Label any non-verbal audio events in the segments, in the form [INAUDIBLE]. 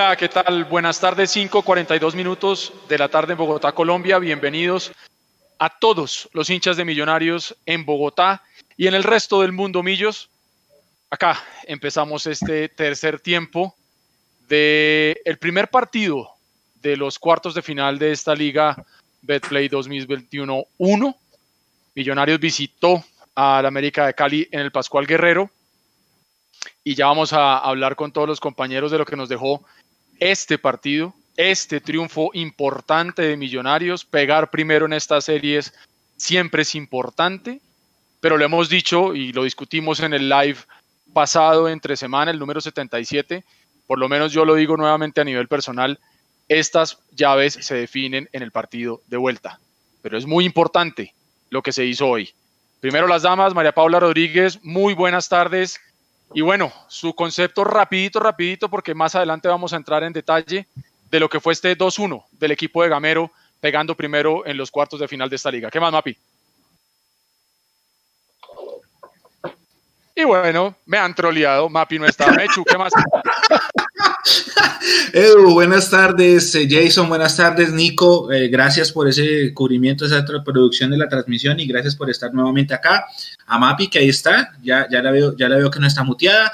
Hola, ¿qué tal? Buenas tardes, 5:42 minutos de la tarde en Bogotá, Colombia. Bienvenidos a todos los hinchas de Millonarios en Bogotá y en el resto del mundo, Millos. Acá empezamos este tercer tiempo de el primer partido de los cuartos de final de esta liga Betplay 2021-1. Millonarios visitó al América de Cali en el Pascual Guerrero y ya vamos a hablar con todos los compañeros de lo que nos dejó este partido, este triunfo importante de Millonarios. Pegar primero en estas series siempre es importante, pero lo hemos dicho y lo discutimos en el live pasado entre semana, el número 77. Por lo menos yo lo digo nuevamente a nivel personal, estas llaves se definen en el partido de vuelta. Pero es muy importante lo que se hizo hoy. Primero las damas, María Paula Rodríguez, muy buenas tardes. Y bueno, su concepto rapidito, rapidito, porque más adelante vamos a entrar en detalle de lo que fue este 2-1 del equipo de Gamero pegando primero en los cuartos de final de esta liga. ¿Qué más, Mapi? Y bueno, me han troleado. Mapi no está. Mechu, ¿qué más? [LAUGHS] [LAUGHS] Edu, buenas tardes. Eh, Jason, buenas tardes. Nico, eh, gracias por ese cubrimiento, esa producción de la transmisión y gracias por estar nuevamente acá. A Mapi, que ahí está, ya, ya, la, veo, ya la veo que no está muteada.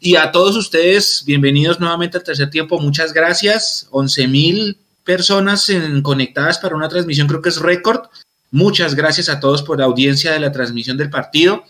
Y a todos ustedes, bienvenidos nuevamente al tercer tiempo. Muchas gracias. 11 mil personas conectadas para una transmisión, creo que es récord. Muchas gracias a todos por la audiencia de la transmisión del partido.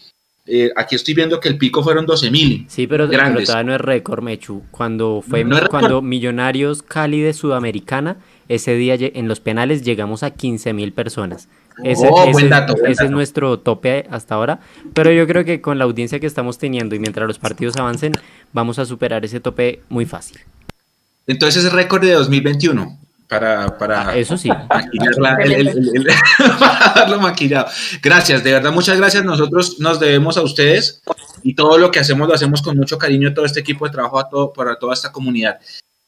Eh, aquí estoy viendo que el pico fueron 12 mil. Sí, pero, todavía no es récord, Mechu. Cuando fue cuando Millonarios Cali de Sudamericana, ese día en los penales llegamos a 15 mil personas. Ese, oh, buen dato, ese es nuestro tope hasta ahora. Pero yo creo que con la audiencia que estamos teniendo y mientras los partidos avancen, vamos a superar ese tope muy fácil. Entonces es récord de 2021 para, para ah, eso sí. [LAUGHS] para darlo maquillado. Gracias, de verdad, muchas gracias. Nosotros nos debemos a ustedes y todo lo que hacemos lo hacemos con mucho cariño, todo este equipo de trabajo a todo, para toda esta comunidad.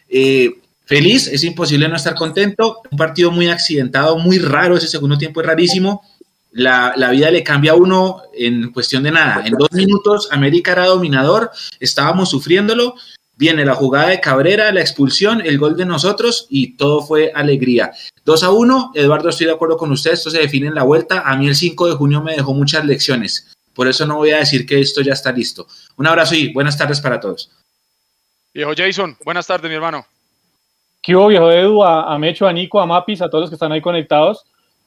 Eh, feliz, es imposible no estar contento. Un partido muy accidentado, muy raro, ese segundo tiempo es rarísimo. La, la, vida le cambia a uno en cuestión de nada. En dos minutos, América era dominador, estábamos sufriéndolo, Viene la jugada de Cabrera, la expulsión, el gol de nosotros y todo fue alegría. 2 a 1, Eduardo, estoy de acuerdo con usted, esto se define en la vuelta. A mí el 5 de junio me dejó muchas lecciones, por eso no voy a decir que esto ya está listo. Un abrazo y buenas tardes para todos. Viejo Jason, buenas tardes, mi hermano. ¿Qué hubo, viejo Edu, a, Mecho, a Nico, a Mapis, a todos los que están ahí conectados?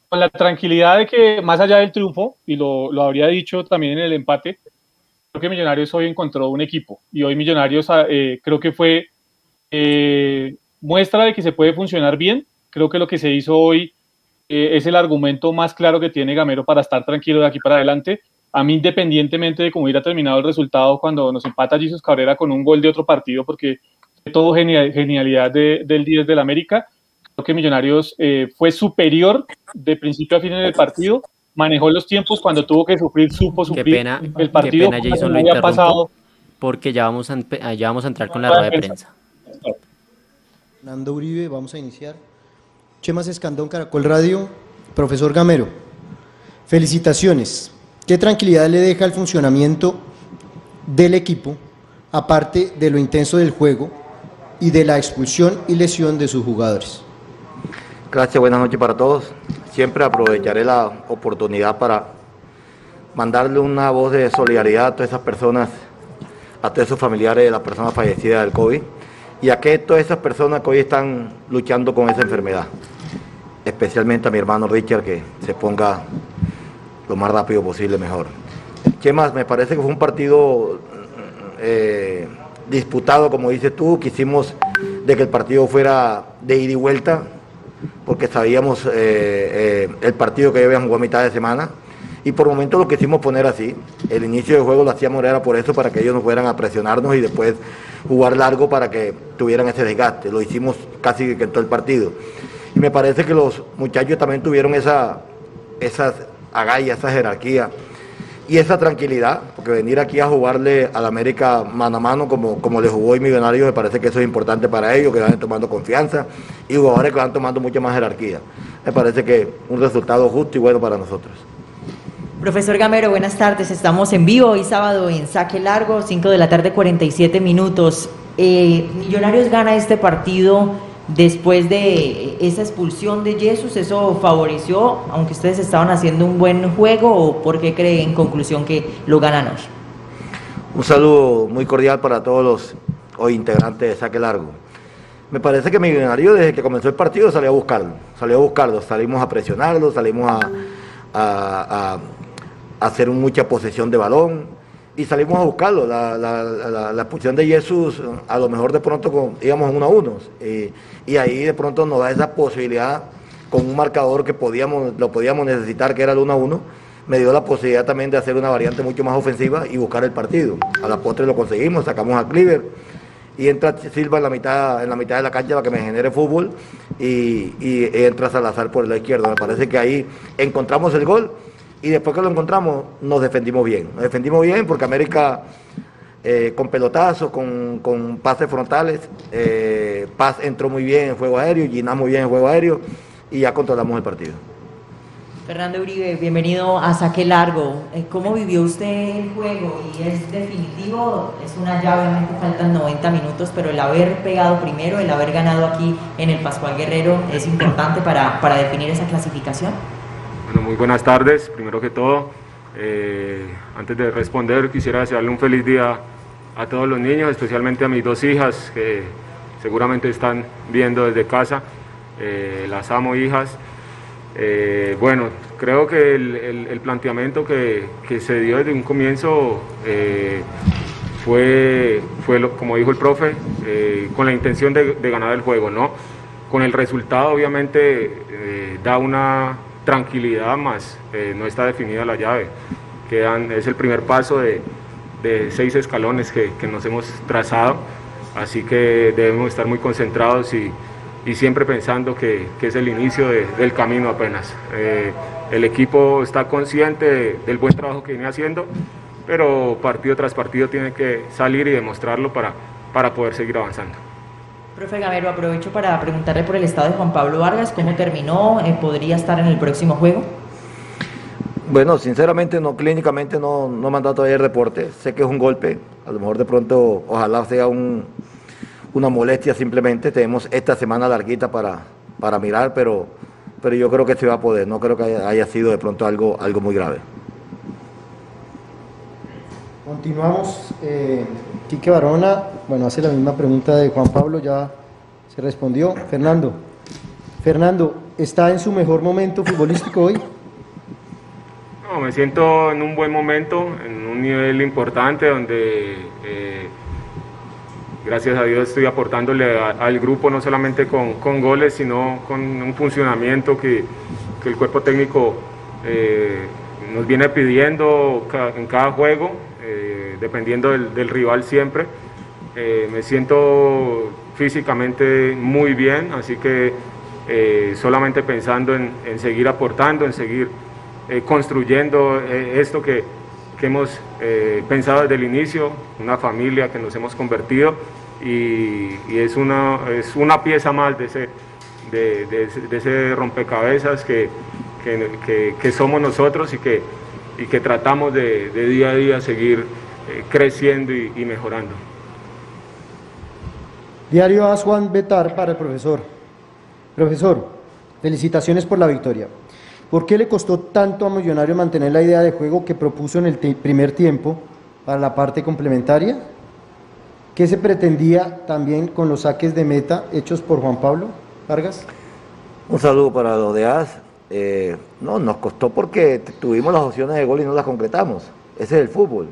Con la tranquilidad de que más allá del triunfo, y lo, lo habría dicho también en el empate, que Millonarios hoy encontró un equipo y hoy Millonarios ah, eh, creo que fue eh, muestra de que se puede funcionar bien. Creo que lo que se hizo hoy eh, es el argumento más claro que tiene Gamero para estar tranquilo de aquí para adelante. A mí, independientemente de cómo hubiera terminado el resultado cuando nos empata Jesus Cabrera con un gol de otro partido, porque todo genialidad del 10 del América, creo que Millonarios fue superior de principio a fin en el partido manejó los tiempos cuando tuvo que sufrir, supo sufrir qué pena, el partido. Qué pena, Jason, lo había pasado. Porque ya vamos, a, ya vamos a entrar con la rueda de prensa. Nando Uribe, vamos a iniciar. Chemas Escandón, Caracol Radio. Profesor Gamero, felicitaciones. ¿Qué tranquilidad le deja el funcionamiento del equipo, aparte de lo intenso del juego y de la expulsión y lesión de sus jugadores? Gracias, buenas noches para todos siempre aprovecharé la oportunidad para mandarle una voz de solidaridad a todas esas personas, a todos esos familiares de las personas fallecidas del COVID y a que todas esas personas que hoy están luchando con esa enfermedad. Especialmente a mi hermano Richard que se ponga lo más rápido posible mejor. ¿Qué más? Me parece que fue un partido eh, disputado, como dices tú, quisimos de que el partido fuera de ida y vuelta, porque sabíamos eh, eh, el partido que habían jugado a mitad de semana. Y por momento lo quisimos poner así. El inicio del juego lo hacíamos era por eso, para que ellos no fueran a presionarnos y después jugar largo para que tuvieran ese desgaste. Lo hicimos casi que en todo el partido. Y me parece que los muchachos también tuvieron esa, esas agallas, esa jerarquía y esa tranquilidad, porque venir aquí a jugarle al América mano a mano como, como le jugó hoy Millonarios, me parece que eso es importante para ellos, que van tomando confianza y jugadores que van tomando mucha más jerarquía. Me parece que un resultado justo y bueno para nosotros. Profesor Gamero, buenas tardes. Estamos en vivo hoy sábado en Saque Largo, 5 de la tarde, 47 minutos. Eh, Millonarios gana este partido después de esa expulsión de Jesús, ¿eso favoreció, aunque ustedes estaban haciendo un buen juego, o por qué cree en conclusión que lo ganan hoy? Un saludo muy cordial para todos los hoy integrantes de Saque Largo. Me parece que Millonario desde que comenzó el partido salió a buscarlo, salió a buscarlo, salimos a presionarlo, salimos a, a, hacer mucha posesión de balón y salimos a buscarlo. La, la, la, expulsión de Jesús, a lo mejor de pronto íbamos uno a uno y ahí de pronto nos da esa posibilidad con un marcador que podíamos, lo podíamos necesitar, que era el 1 a 1, me dio la posibilidad también de hacer una variante mucho más ofensiva y buscar el partido. A la postre lo conseguimos, sacamos a Cleaver y entra Silva en la mitad, en la mitad de la cancha para que me genere fútbol y, y entra Salazar por la izquierda. Me parece que ahí encontramos el gol y después que lo encontramos nos defendimos bien. Nos defendimos bien porque América eh, con pelotazos, con, con pases frontales, eh, Paz entró muy bien en juego aéreo, Giná muy bien en juego aéreo y ya controlamos el partido. Fernando Uribe, bienvenido a Saque Largo. Eh, ¿Cómo vivió usted el juego? Y es definitivo, es una llave, obviamente faltan 90 minutos, pero el haber pegado primero, el haber ganado aquí en el Pascual Guerrero es importante para, para definir esa clasificación. Muy buenas tardes, primero que todo. Eh, antes de responder, quisiera desearle un feliz día a todos los niños, especialmente a mis dos hijas que seguramente están viendo desde casa. Eh, las amo hijas. Eh, bueno, creo que el, planteamiento que, se dio desde un comienzo fue, fue como dijo el profe, con la intención de, ganar el juego, ¿no? Con el resultado obviamente da una tranquilidad más, no está definida la llave, es el primer paso de, seis escalones que, nos hemos trazado, así que debemos estar muy concentrados y siempre pensando que, es el inicio del camino apenas. Eh, el equipo está consciente del buen trabajo que viene haciendo, pero partido tras partido tiene que salir y demostrarlo para poder seguir avanzando. Profe Gamero, aprovecho para preguntarle por el estado de Juan Pablo Vargas, ¿cómo terminó? Eh, ¿Podría estar en el próximo juego? Bueno, sinceramente no, clínicamente no, no me han dado todavía el reporte. Sé que es un golpe, a lo mejor de pronto ojalá sea un, una molestia simplemente. Tenemos esta semana larguita para, para mirar, pero, pero yo creo que se va a poder. No creo que haya, sido de pronto algo, algo muy grave. Continuamos. Eh, Quique Barona, bueno, hace la misma pregunta de Juan Pablo, ya se respondió. Fernando, Fernando, ¿está en su mejor momento futbolístico hoy? No, me siento en un buen momento, en un nivel importante donde eh, gracias a Dios estoy aportándole al grupo no solamente con, goles, sino con un funcionamiento que, el cuerpo técnico eh, nos viene pidiendo en cada juego, eh, dependiendo del, rival siempre. Eh, me siento físicamente muy bien, así que solamente pensando en, seguir aportando, en seguir construyendo esto que, que hemos pensado desde el inicio, una familia que nos hemos convertido y, es, una, es una pieza más de ese, de, ese rompecabezas que, que, somos nosotros y que, y que tratamos de, día a día seguir eh, creciendo y, mejorando. Diario A. Juan Betar para el profesor. Profesor, felicitaciones por la victoria. ¿Por qué le costó tanto a Millonario mantener la idea de juego que propuso en el primer tiempo para la parte complementaria? ¿Qué se pretendía también con los saques de meta hechos por Juan Pablo Vargas? Un saludo para los de AS. Eh, no, nos costó porque tuvimos las opciones de gol y no las concretamos. Ese es el fútbol.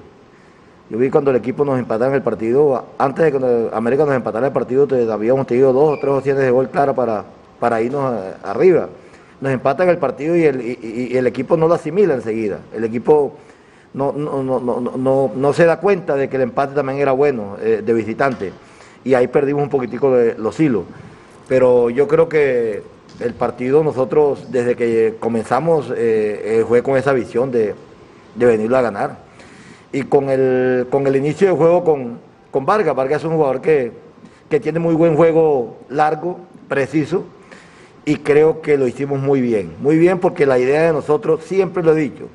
Yo vi cuando el equipo nos empataba en el partido, antes de que América nos empatara el partido, habíamos tenido dos o tres opciones de gol claras para, para irnos arriba. Nos empatan el partido y el, y el equipo no lo asimila enseguida. El equipo no, no, no, no, no, se da cuenta de que el empate también era bueno eh, de visitante. Y ahí perdimos un poquitico de los hilos. Pero yo creo que el partido nosotros, desde que comenzamos, eh, eh, fue con esa visión de, de, venirlo a ganar. Y con el, inicio del juego con, con Vargas, Vargas es un jugador que, tiene muy buen juego largo, preciso, y creo que lo hicimos muy bien. Muy bien porque la idea de nosotros, siempre lo he dicho,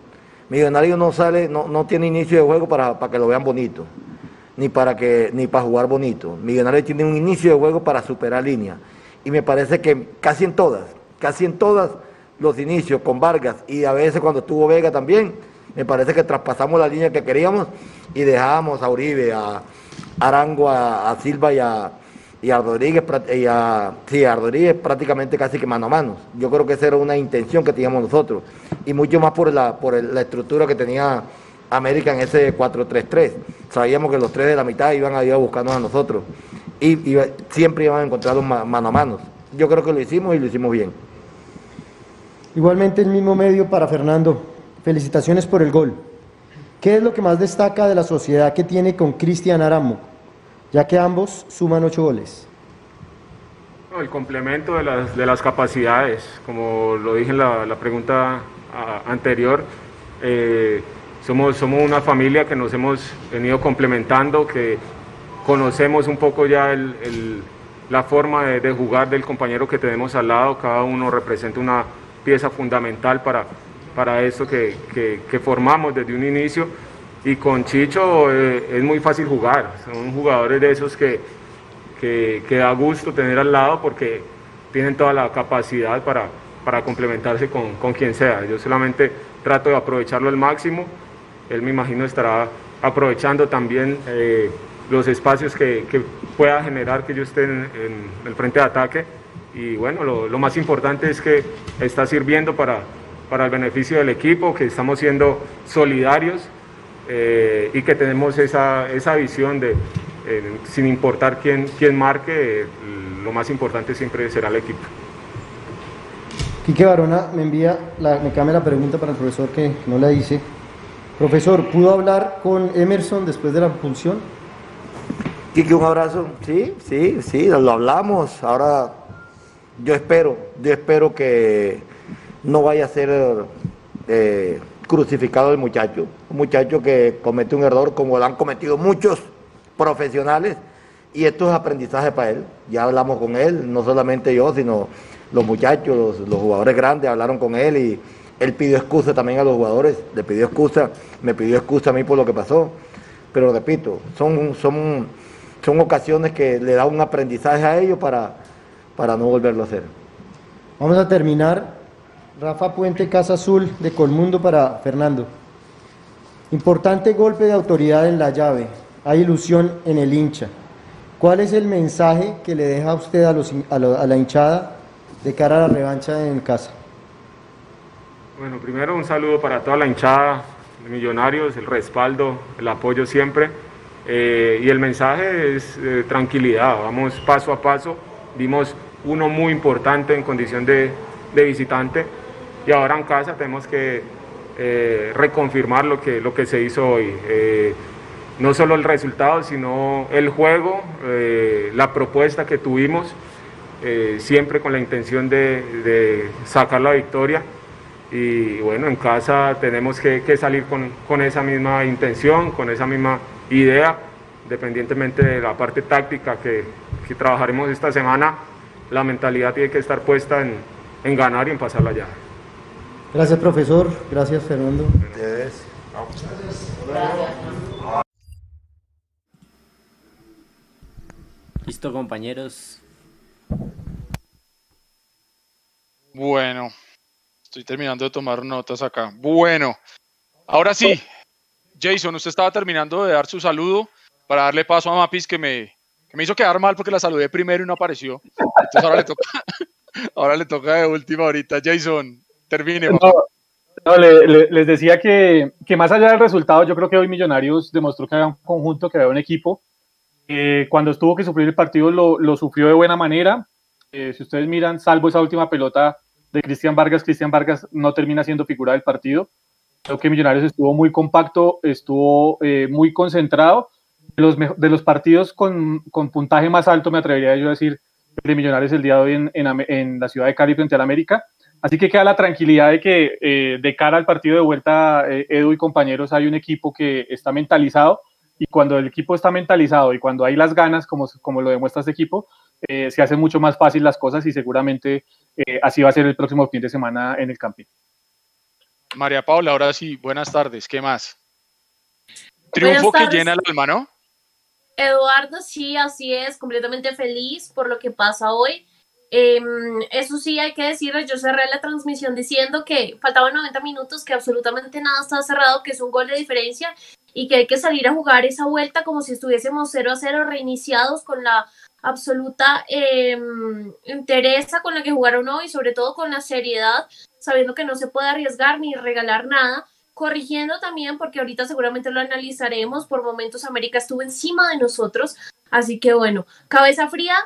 Millonario no sale, no, tiene inicio de juego para, que lo vean bonito. ni para, jugar bonito. Millonarios tiene un inicio de juego para superar línea. Y me parece que casi en todas, casi en todas los inicios con Vargas y a veces cuando estuvo Vega también, me parece que traspasamos la línea que queríamos y dejábamos a Uribe, a Arango, a, Silva y a, y a Rodríguez, y a, Rodríguez prácticamente casi que mano a mano. Yo creo que esa era una intención que teníamos nosotros y mucho más por la, por la estructura que tenía América en ese 4-3-3. Sabíamos que los tres de la mitad iban a ir a buscarnos a nosotros y, siempre iban a encontrarlos mano a mano. Yo creo que lo hicimos y lo hicimos bien. Igualmente el mismo medio para Fernando. Felicitaciones por el gol. ¿Qué es lo que más destaca de la sociedad que tiene con Cristian Aramo, ya que ambos suman ocho goles? El complemento de las, de las capacidades, como lo dije en la, pregunta anterior, eh, somos, somos una familia que nos hemos venido complementando, que conocemos un poco ya la forma de, jugar del compañero que tenemos al lado, cada uno representa una pieza fundamental para, para esto que, formamos desde un inicio. Y con Chicho eh, es muy fácil jugar, son jugadores de esos que, que, da gusto tener al lado porque tienen toda la capacidad para, para complementarse con, con quien sea. Yo solamente trato de aprovecharlo al máximo él me imagino estará aprovechando también eh, los espacios que, pueda generar que yo esté en, el frente de ataque. Y bueno, lo, más importante es que está sirviendo para, para el beneficio del equipo, que estamos siendo solidarios eh, y que tenemos esa, esa visión de, eh, sin importar quién, quién marque, lo más importante siempre será el equipo. Quique Barona me envía, la, me cambia la pregunta para el profesor que no la hice. Profesor, ¿pudo hablar con Emerson después de la función? Kiki, un abrazo. Sí, sí, sí, lo hablamos. Ahora yo espero, yo espero que no vaya a ser eh, crucificado el muchacho. Un muchacho que comete un error como lo han cometido muchos profesionales y esto es aprendizaje para él. Ya hablamos con él, no solamente yo, sino los muchachos, los jugadores grandes hablaron con él y él pidió excusa también a los jugadores, le pidió excusa, me pidió excusa a mí por lo que pasó. Pero repito, son, son, son ocasiones que le da un aprendizaje a ellos para, para no volverlo a hacer. Vamos a terminar. Rafa Puente, Casa Azul de Colmundo para Fernando. Importante golpe de autoridad en la llave. Hay ilusión en el hincha. ¿Cuál es el mensaje que le deja a usted a, los, a la hinchada de cara a la revancha en casa? Bueno, primero un saludo para toda la hinchada de Millonarios, el respaldo, el apoyo siempre. Eh, y el mensaje es eh, tranquilidad, vamos paso a paso. Vimos uno muy importante en condición de, visitante y ahora en casa tenemos que eh, reconfirmar lo que, lo que se hizo hoy. no solo el resultado, sino el juego, la propuesta que tuvimos, siempre con la intención de, de sacar la victoria y bueno, en casa tenemos que, salir con, esa misma intención, con esa misma idea, dependientemente de la parte táctica que, trabajaremos esta semana, la mentalidad tiene que estar puesta en, ganar y en pasarla allá. Gracias profesor, gracias Fernando. Listo compañeros. Bueno, Estoy terminando de tomar notas acá. Bueno, ahora sí, Jason, usted estaba terminando de dar su saludo para darle paso a Mapis que me, me hizo quedar mal porque la saludé primero y no apareció. Entonces ahora le toca, [LAUGHS] ahora le toca de última ahorita. Jason, termine. No, les decía que, más allá del resultado, yo creo que hoy Millonarios demostró que había un conjunto, que había un equipo. cuando estuvo que sufrir el partido lo, sufrió de buena manera. Eh, si ustedes miran, salvo esa última pelota de Cristian Vargas. Cristian Vargas no termina siendo figura del partido. Creo que Millonarios estuvo muy compacto, estuvo eh, muy concentrado. De los, de los partidos con, con, puntaje más alto, me atrevería yo a decir, de Millonarios el día de hoy en, en, la ciudad de Cali frente al América. Así que queda la tranquilidad de que eh, de cara al partido de vuelta, eh, Edu y compañeros, hay un equipo que está mentalizado y cuando el equipo está mentalizado y cuando hay las ganas, como, como lo demuestra este equipo, eh, se hacen mucho más fácil las cosas y seguramente eh, así va a ser el próximo fin de semana en el camping. María Paula, ahora sí, buenas tardes, ¿qué más? Triunfo que llena el alma, ¿no? Eduardo, sí, así es, completamente feliz por lo que pasa hoy. Em, eso sí, hay que decirlo, yo cerré la transmisión diciendo que faltaban 90 minutos, que absolutamente nada está cerrado, que es un gol de diferencia y que hay que salir a jugar esa vuelta como si estuviésemos 0 a 0 reiniciados con la absoluta eh, con la que jugaron hoy, sobre todo con la seriedad, sabiendo que no se puede arriesgar ni regalar nada, corrigiendo también, porque ahorita seguramente lo analizaremos, por momentos América estuvo encima de nosotros, así que bueno, cabeza fría,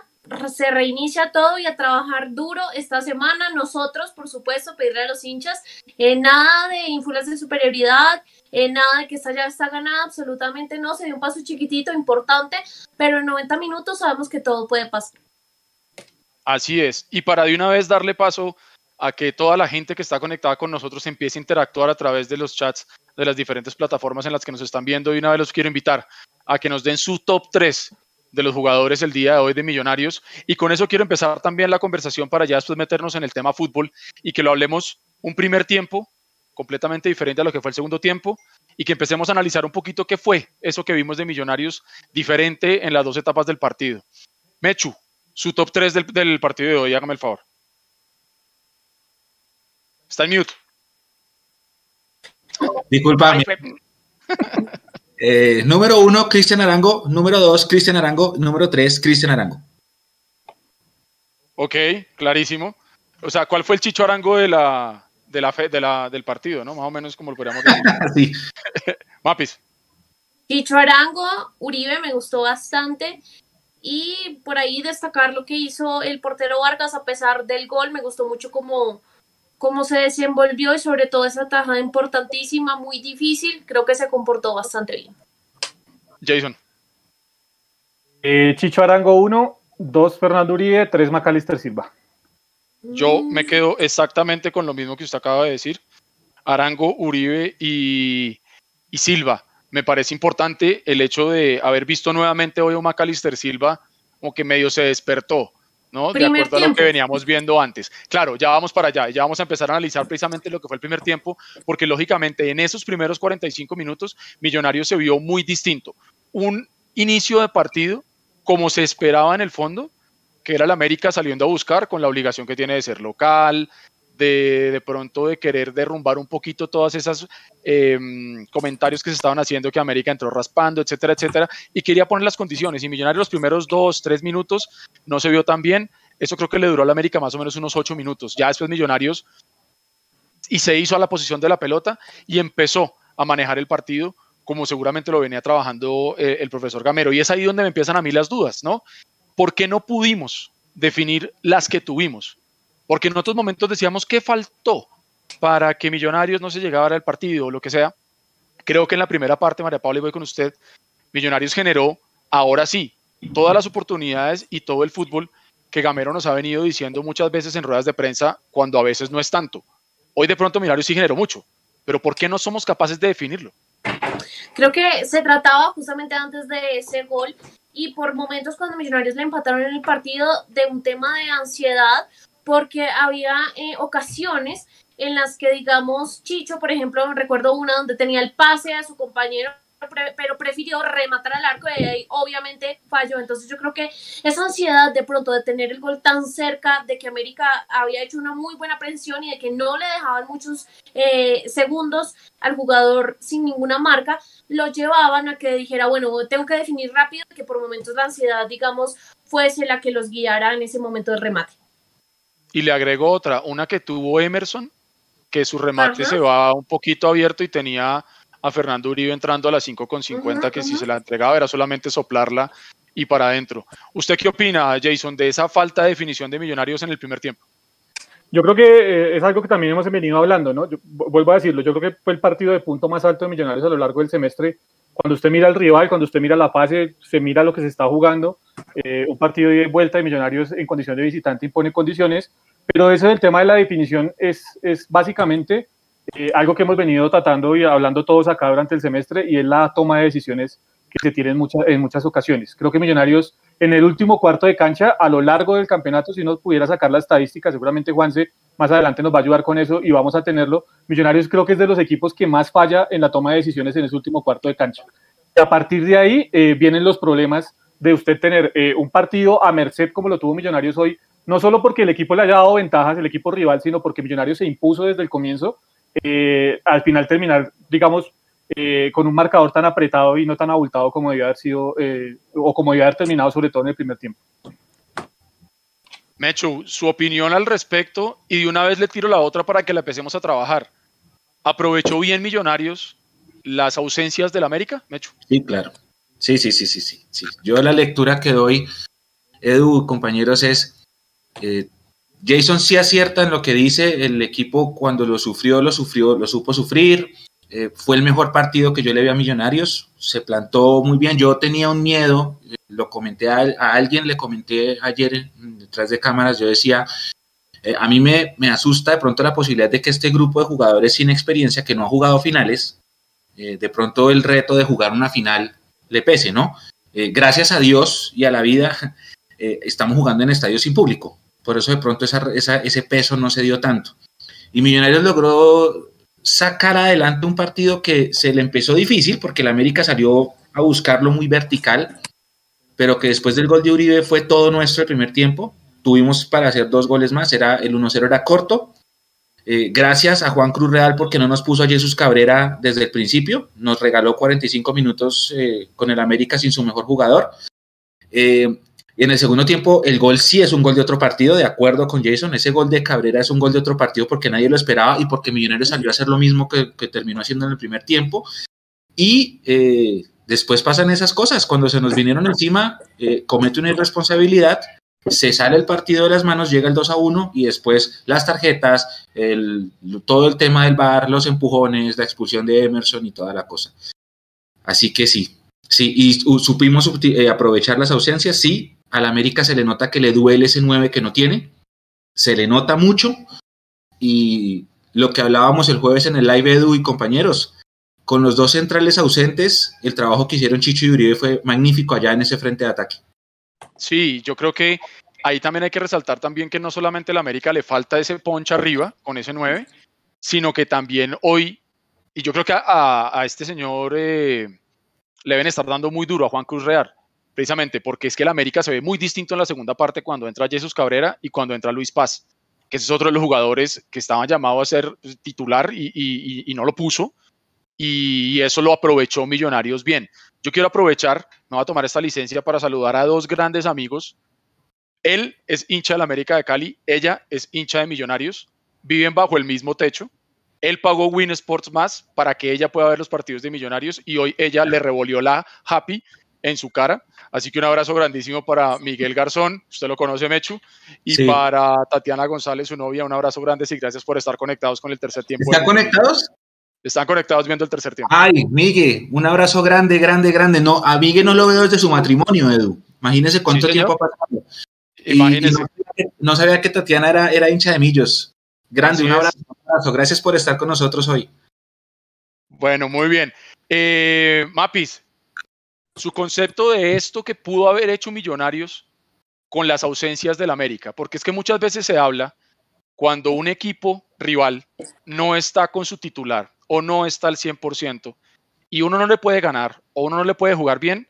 se reinicia todo y a trabajar duro esta semana. Nosotros, por supuesto, pedirle a los hinchas eh, nada de ínfulas de superioridad, eh, nada de que esta ya está ganada, absolutamente no. Se dio un paso chiquitito, importante, pero en 90 minutos sabemos que todo puede pasar. Así es. Y para de una vez darle paso a que toda la gente que está conectada con nosotros empiece a interactuar a través de los chats de las diferentes plataformas en las que nos están viendo. Y una vez los quiero invitar a que nos den su top 3 de los jugadores el día de hoy de Millonarios. Y con eso quiero empezar también la conversación para ya después meternos en el tema fútbol y que lo hablemos un primer tiempo completamente diferente a lo que fue el segundo tiempo y que empecemos a analizar un poquito qué fue eso que vimos de Millonarios diferente en las dos etapas del partido. Mechu, su top 3 del, partido de hoy, hágame el favor. Está en mute. Disculpa. [LAUGHS] Eh, número uno, Cristian Arango. Número dos, Cristian Arango. Número tres, Cristian Arango. Ok, clarísimo. O sea, ¿cuál fue el Chicho Arango de la, de la, fe, de la del partido, no? Más o menos como lo podríamos decir. [LAUGHS] sí. [LAUGHS] Mapis. Chicho Arango, Uribe me gustó bastante. Y por ahí destacar lo que hizo el portero Vargas a pesar del gol. Me gustó mucho como cómo se desenvolvió y sobre todo esa tajada importantísima, muy difícil, creo que se comportó bastante bien. Jason. Eh, Chicho Arango 1, 2 Fernando Uribe, 3 Macalister Silva. Yo me quedo exactamente con lo mismo que usted acaba de decir. Arango, Uribe y, y Silva. Me parece importante el hecho de haber visto nuevamente hoy a Macalister Silva como que medio se despertó ¿no? de acuerdo a lo que veníamos viendo antes. Claro, ya vamos para allá, ya vamos a empezar a analizar precisamente lo que fue el primer tiempo, porque lógicamente en esos primeros 45 minutos Millonarios se vio muy distinto. Un inicio de partido como se esperaba en el fondo, que era el América saliendo a buscar con la obligación que tiene de ser local, de, pronto de querer derrumbar un poquito todas esas em, comentarios que se estaban haciendo que América entró raspando, etcétera, etcétera, y quería poner las condiciones. Y Millonarios los primeros dos, tres minutos no se vio tan bien. Eso creo que le duró a la América más o menos unos ocho minutos. Ya después Millonarios y se hizo a la posición de la pelota y empezó a manejar el partido como seguramente lo venía trabajando eh, el profesor Gamero. Y es ahí donde me empiezan a mí las dudas, ¿no? ¿Por qué no pudimos definir las que tuvimos? Porque en otros momentos decíamos que faltó para que Millonarios no se llegara al partido o lo que sea. Creo que en la primera parte, María Paula, y voy con usted, Millonarios generó, ahora sí, todas las oportunidades y todo el fútbol que Gamero nos ha venido diciendo muchas veces en ruedas de prensa, cuando a veces no es tanto. Hoy de pronto Millonarios sí generó mucho, pero ¿por qué no somos capaces de definirlo? Creo que se trataba justamente antes de ese gol y por momentos cuando Millonarios le empataron en el partido de un tema de ansiedad porque había eh, ocasiones en las que, digamos, Chicho, por ejemplo, recuerdo una donde tenía el pase a su compañero, pero prefirió rematar al arco y ahí obviamente falló. Entonces yo creo que esa ansiedad de pronto de tener el gol tan cerca, de que América había hecho una muy buena presión y de que no le dejaban muchos eh, segundos al jugador sin ninguna marca, lo llevaban a que dijera, bueno, tengo que definir rápido, que por momentos la ansiedad, digamos, fuese la que los guiara en ese momento del remate y le agregó otra, una que tuvo Emerson, que su remate se va un poquito abierto y tenía a Fernando Uribe entrando a las 5.50, que si se la entregaba era solamente soplarla y para adentro. ¿Usted qué opina, Jason, de esa falta de definición de Millonarios en el primer tiempo? Yo creo que eh, es algo que también hemos venido hablando, ¿no? vuelvo a decirlo, yo creo que fue el partido de punto más alto de Millonarios a lo largo del semestre. Cuando usted mira al rival, cuando usted mira la fase, se mira lo que se está jugando. Eh, un partido de vuelta de Millonarios en condición de visitante impone condiciones, pero eso del tema de la definición es, es básicamente eh, algo que hemos venido tratando y hablando todos acá durante el semestre y es la toma de decisiones que se tienen muchas, en muchas ocasiones. Creo que Millonarios en el último cuarto de cancha, a lo largo del campeonato, si nos pudiera sacar la estadística, seguramente Juanse más adelante nos va a ayudar con eso y vamos a tenerlo. Millonarios creo que es de los equipos que más falla en la toma de decisiones en ese último cuarto de cancha. Y a partir de ahí eh, vienen los problemas de usted tener eh, un partido a merced como lo tuvo Millonarios hoy, no solo porque el equipo le haya dado ventajas, el equipo rival, sino porque Millonarios se impuso desde el comienzo, eh, al final terminar, digamos, con un marcador tan apretado y no tan abultado como debía haber sido, o como debía haber terminado sobre todo en el primer tiempo. Mecho, su opinión al respecto y de una vez le tiro la otra para que la empecemos a trabajar. ¿Aprovechó bien Millonarios las ausencias del América, Mecho? Sí, claro. Sí, sí, sí, sí, sí. sí. Yo la lectura que doy, Edu, compañeros, es eh, Jason sí acierta en lo que dice, el equipo cuando lo sufrió, lo sufrió, lo supo sufrir. Eh, fue el mejor partido que yo le vi a Millonarios, se plantó muy bien. Yo tenía un miedo, eh, lo comenté a, alguien, le comenté ayer detrás de cámaras, yo decía, a mí me, me, asusta de pronto la posibilidad de que este grupo de jugadores sin experiencia, que no ha jugado finales, de pronto el reto de jugar una final le pese, ¿no? Eh, gracias a Dios y a la vida [LAUGHS] eh, estamos jugando en estadios sin público, por eso de pronto ese peso no se dio tanto. Y Millonarios logró sacar adelante un partido que se le empezó difícil porque el América salió a buscarlo muy vertical, pero que después del gol de Uribe fue todo nuestro el primer tiempo. Tuvimos para hacer dos goles más, era, el 1-0 era corto, eh, gracias a Juan Cruz Real porque no nos puso a Jesús Cabrera desde el principio. Nos regaló 45 minutos eh, con el América sin su mejor jugador. Eh, en el segundo tiempo, el gol sí es un gol de otro partido, de acuerdo con Jason. Ese gol de Cabrera es un gol de otro partido porque nadie lo esperaba y porque Millonarios salió a hacer lo mismo que, terminó haciendo en el primer tiempo. Y después pasan esas cosas. Cuando se nos vinieron encima, comete una irresponsabilidad se sale el partido de las manos, llega el 2 a 1 y después las tarjetas, el, todo el tema del bar, los empujones, la expulsión de Emerson y toda la cosa. Así que sí, sí, y supimos eh, aprovechar las ausencias, sí, al América se le nota que le duele ese 9 que no tiene, se le nota mucho y lo que hablábamos el jueves en el live Edu y compañeros, con los dos centrales ausentes, el trabajo que hicieron Chicho y Uribe fue magnífico allá en ese frente de ataque. Sí, yo creo que ahí también hay que resaltar también que no solamente la América le falta ese poncha arriba con ese 9, sino que también hoy, y yo creo que a, este señor eh, le deben estar dando muy duro a Juan Cruz Real, precisamente porque es que el América se ve muy distinto en la segunda parte cuando entra Jesús Cabrera y cuando entra Luis Paz, que es otro de los jugadores que estaban llamados a ser pues, titular y no lo puso y eso lo aprovechó Millonarios bien. Yo quiero aprovechar, me voy a tomar esta licencia para saludar a dos grandes amigos. Él es hincha de la América de Cali, ella es hincha de Millonarios, viven bajo el mismo techo. Él pagó Win Sports más para que ella pueda ver los partidos de Millonarios y hoy ella le revolvió la happy en su cara. Así que un abrazo grandísimo para Miguel Garzón, usted lo conoce, Mechu, y para Tatiana González, su novia, un abrazo grande y gracias por estar conectados con el tercer tiempo. ¿Están conectados? Están conectados viendo el tercer tiempo. Ay, Miguel, un abrazo grande, grande, grande. No, a Miguel no lo veo desde su matrimonio, Edu. Imagínese cuánto tiempo ha pasado. Imagínese. No, sabía que Tatiana era, era hincha de Millos. Grande, un abrazo, Gracias por estar con nosotros hoy. Bueno, muy bien. Eh, Mapis, su concepto de esto que pudo haber hecho Millonarios con las ausencias del América, porque es que muchas veces se habla cuando un equipo rival no está con su titular o no está al 100% y uno no le puede ganar o uno no le puede jugar bien,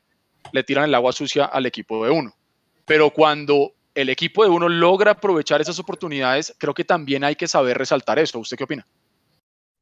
le tiran el agua sucia al equipo de uno. Pero cuando el equipo de uno logra aprovechar esas oportunidades, creo que también hay que saber resaltar eso. ¿Usted qué opina?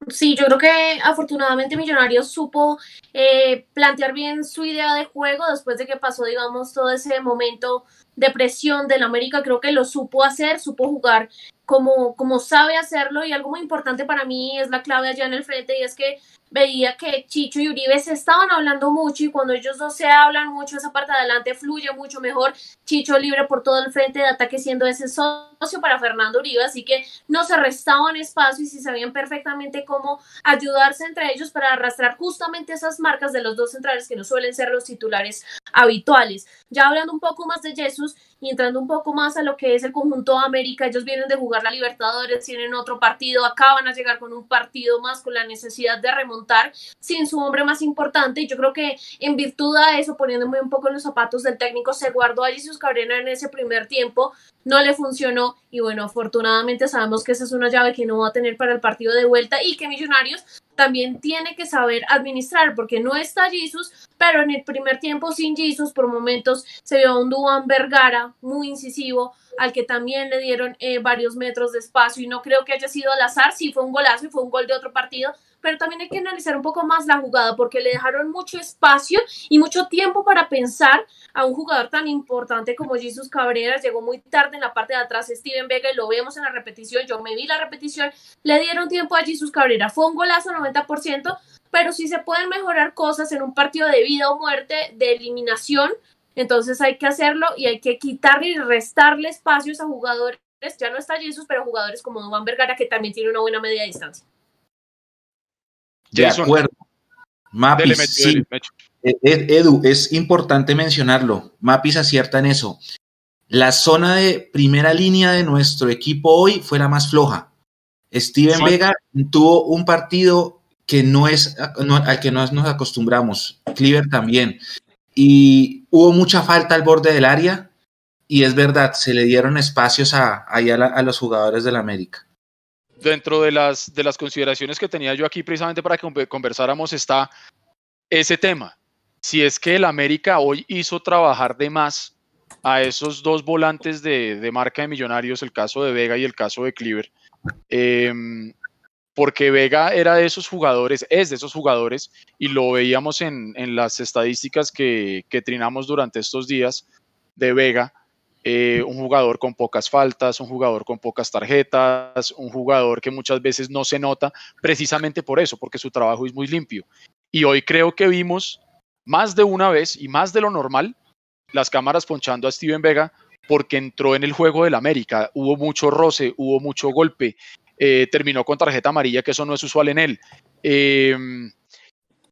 Sí, yo creo que afortunadamente Millonarios supo eh, plantear bien su idea de juego después de que pasó, digamos, todo ese momento de presión del América. Creo que lo supo hacer, supo jugar como, como sabe hacerlo y algo muy importante para mí es la clave allá en el frente y es que veía que Chicho y Uribe se estaban hablando mucho y cuando ellos dos se hablan mucho, esa parte de adelante fluye mucho mejor. Chicho libre por todo el frente de ataque siendo ese socio para Fernando Uribe, así que no se restaban espacio y si sabían perfectamente cómo ayudarse entre ellos para arrastrar justamente esas marcas de los dos centrales que no suelen ser los titulares habituales. Ya hablando un poco más de Jesús y entrando un poco más a lo que es el conjunto de América, ellos vienen de jugar la Libertadores, tienen otro partido, acaban a llegar con un partido más con la necesidad de remontar sin su hombre más importante. Y yo creo que en virtud de eso, poniéndome un poco en los zapatos del técnico, se guardó a Jesús Cabrera en ese primer tiempo, no le funcionó y bueno, afortunadamente sabemos que esa es una llave que no va a tener para el partido de vuelta y que Millonarios también tiene que saber administrar, porque no está Jesus, pero en el primer tiempo sin Jesus, por momentos se vio un Duan Vergara muy incisivo, al que también le dieron eh, varios metros de espacio, y no creo que haya sido al azar, sí fue un golazo y fue un gol de otro partido, pero también hay que analizar un poco más la jugada porque le dejaron mucho espacio y mucho tiempo para pensar a un jugador tan importante como Jesus Cabrera. Llegó muy tarde en la parte de atrás Steven Vega y lo vemos en la repetición. Yo me vi la repetición, le dieron tiempo a Jesus Cabrera. Fue un golazo 90%, pero si se pueden mejorar cosas en un partido de vida o muerte, de eliminación. Entonces hay que hacerlo y hay que quitarle y restarle espacios a jugadores. Ya no está Jesus, pero jugadores como Juan Vergara que también tiene una buena media distancia. De acuerdo. Mapis, eh, eh, Edu, es importante mencionarlo. Mapis acierta en eso. La zona de primera línea de nuestro equipo hoy fue la más floja. Steven Vega tuvo un partido que no es al que no nos acostumbramos. Cleaver también. Y hubo mucha falta al borde del área. Y es verdad, se le dieron espacios a, a los jugadores del América dentro de las, de las consideraciones que tenía yo aquí precisamente para que conversáramos está ese tema. Si es que el América hoy hizo trabajar de más a esos dos volantes de, marca de millonarios, el caso de Vega y el caso de Cleaver, em, porque Vega era de esos jugadores, es de esos jugadores, y lo veíamos en, las estadísticas que, que trinamos durante estos días de Vega, eh, un jugador con pocas faltas, un jugador con pocas tarjetas, un jugador que muchas veces no se nota precisamente por eso, porque su trabajo es muy limpio. Y hoy creo que vimos más de una vez y más de lo normal las cámaras ponchando a Steven Vega porque entró en el juego del América. Hubo mucho roce, hubo mucho golpe, eh, terminó con tarjeta amarilla, que eso no es usual en él. Eh,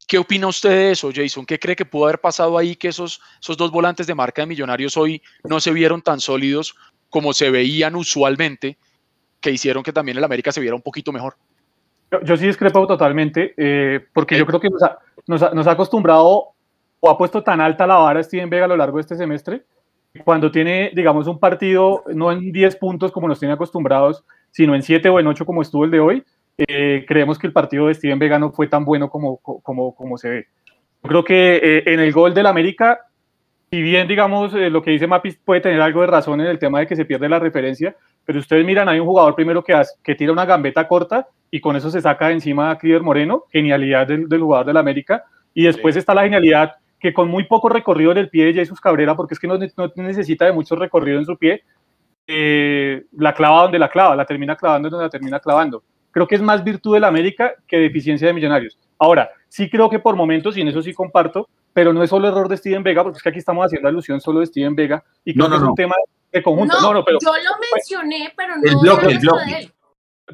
¿Qué opina usted de eso, Jason? ¿Qué cree que pudo haber pasado ahí que esos, esos dos volantes de marca de Millonarios hoy no se vieron tan sólidos como se veían usualmente, que hicieron que también el América se viera un poquito mejor? Yo, sí discrepo totalmente, eh, porque yo creo que nos ha, acostumbrado o ha puesto tan alta la vara Steven Vega a lo largo de este semestre, cuando tiene, digamos, un partido no en 10 puntos como nos tiene acostumbrados, sino en 7 o en 8 como estuvo el de hoy, eh, creemos que el partido de Steven Vega no fue tan bueno como, como, como se ve. Yo creo que eh, en el gol del América, si bien, digamos, eh, lo que dice Mapis puede tener algo de razón en el tema de que se pierde la referencia, pero ustedes miran, hay un jugador primero que, hace, que tira una gambeta corta y con eso se saca de encima a Cliver Moreno, genialidad del, del jugador del América, y después está la genialidad que con muy poco recorrido en el pie de Jesus Cabrera, porque es que no, no necesita de mucho recorrido en su pie, la clava donde la clava, la termina clavando donde la termina clavando creo que es más virtud del América que deficiencia de Millonarios. Ahora, sí creo que por momentos, y en eso sí comparto, pero no es solo error de Steven Vega, porque es que aquí estamos haciendo alusión solo de Steven Vega, y creo que es un tema de conjunto. No, no, pero, yo lo mencioné, pero no. El bloque, el bloque.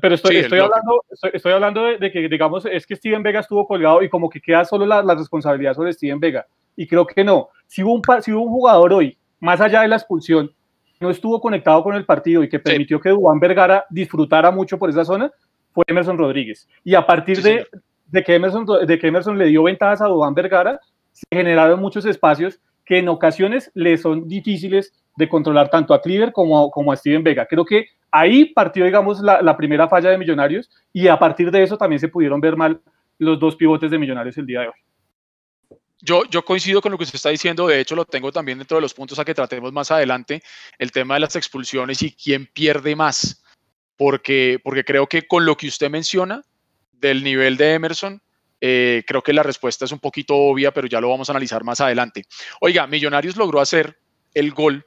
Pero estoy, estoy hablando, estoy, hablando de, que, digamos, es que Steven Vega estuvo colgado y como que queda solo la, la responsabilidad sobre Steven Vega. Y creo que no. Si hubo, un, si hubo un jugador hoy, más allá de la expulsión, no estuvo conectado con el partido y que permitió que Juan Vergara disfrutara mucho por esa zona, fue Emerson Rodríguez. Y a partir de, de, que Emerson, de que Emerson le dio ventajas a Dubán Vergara, se generaron muchos espacios que en ocasiones le son difíciles de controlar tanto a Cleaver como, como a Steven Vega. Creo que ahí partió, digamos, la, la, primera falla de Millonarios y a partir de eso también se pudieron ver mal los dos pivotes de Millonarios el día de hoy. Yo, yo, coincido con lo que usted está diciendo, de hecho lo tengo también dentro de los puntos a que tratemos más adelante, el tema de las expulsiones y quién pierde más porque, porque creo que con lo que usted menciona del nivel de Emerson, eh, creo que la respuesta es un poquito obvia, pero ya lo vamos a analizar más adelante. Oiga, Millonarios logró hacer el gol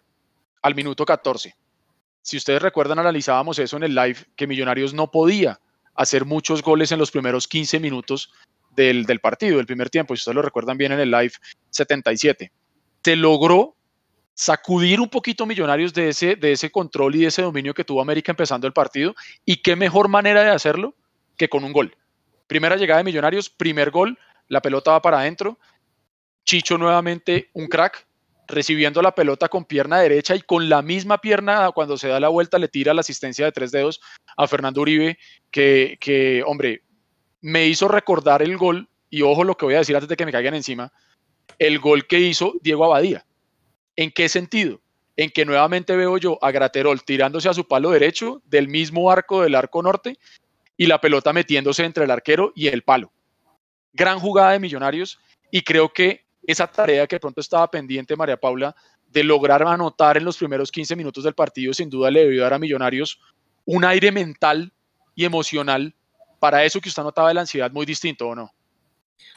al minuto 14. Si ustedes recuerdan, analizábamos eso en el live, que Millonarios no podía hacer muchos goles en los primeros 15 minutos del, del partido, del primer tiempo. Si ustedes lo recuerdan bien en el live 77. Se logró sacudir un poquito Millonarios de ese, de ese control y de ese dominio que tuvo América empezando el partido. Y qué mejor manera de hacerlo que con un gol. Primera llegada de Millonarios, primer gol, la pelota va para adentro. Chicho nuevamente un crack, recibiendo la pelota con pierna derecha y con la misma pierna cuando se da la vuelta le tira la asistencia de tres dedos a Fernando Uribe, que, que hombre, me hizo recordar el gol, y ojo lo que voy a decir antes de que me caigan encima, el gol que hizo Diego Abadía ¿En qué sentido? En que nuevamente veo yo a Graterol tirándose a su palo derecho del mismo arco del arco norte y la pelota metiéndose entre el arquero y el palo. gran jugada de Millonarios y creo que esa tarea que pronto estaba pendiente María Paula de lograr anotar en los primeros 15 minutos del partido sin duda le debió dar a Millonarios un aire mental y emocional para eso que usted notaba de la ansiedad muy distinto, ¿o no?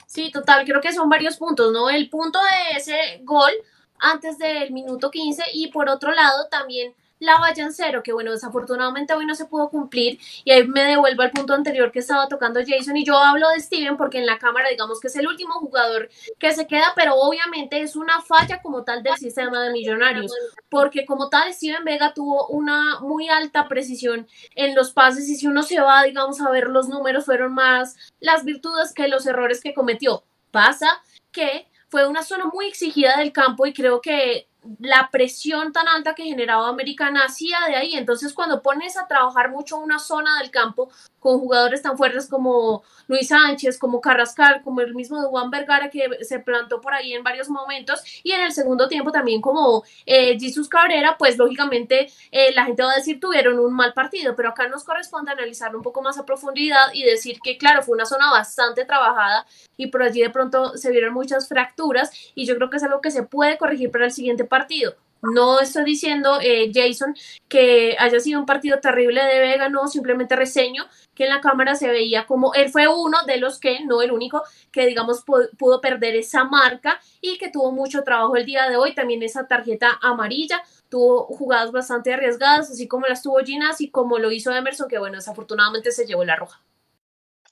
Sí, total, creo que son varios puntos, ¿no? El punto de ese gol antes del minuto 15 y por otro lado también la valla en cero, que bueno, desafortunadamente hoy no se pudo cumplir y ahí me devuelvo al punto anterior que estaba tocando Jason y yo hablo de Steven porque en la cámara digamos que es el último jugador que se queda, pero obviamente es una falla como tal del sistema de millonarios, porque como tal Steven Vega tuvo una muy alta precisión en los pases y si uno se va, digamos, a ver los números fueron más las virtudes que los errores que cometió. Pasa que fue una zona muy exigida del campo y creo que la presión tan alta que generaba América nacía de ahí. Entonces, cuando pones a trabajar mucho una zona del campo con jugadores tan fuertes como Luis Sánchez, como Carrascal, como el mismo de Juan Vergara que se plantó por ahí en varios momentos, y en el segundo tiempo también como eh, Jesus Cabrera, pues lógicamente eh, la gente va a decir tuvieron un mal partido, pero acá nos corresponde analizarlo un poco más a profundidad y decir que, claro, fue una zona bastante trabajada y por allí de pronto se vieron muchas fracturas y yo creo que es algo que se puede corregir para el siguiente partido. No estoy diciendo, eh, Jason, que haya sido un partido terrible de Vega, no, simplemente reseño que en la cámara se veía como él fue uno de los que, no el único, que digamos pudo perder esa marca y que tuvo mucho trabajo el día de hoy, también esa tarjeta amarilla, tuvo jugadas bastante arriesgadas, así como las tuvo Ginas y como lo hizo Emerson, que bueno, desafortunadamente se llevó la roja.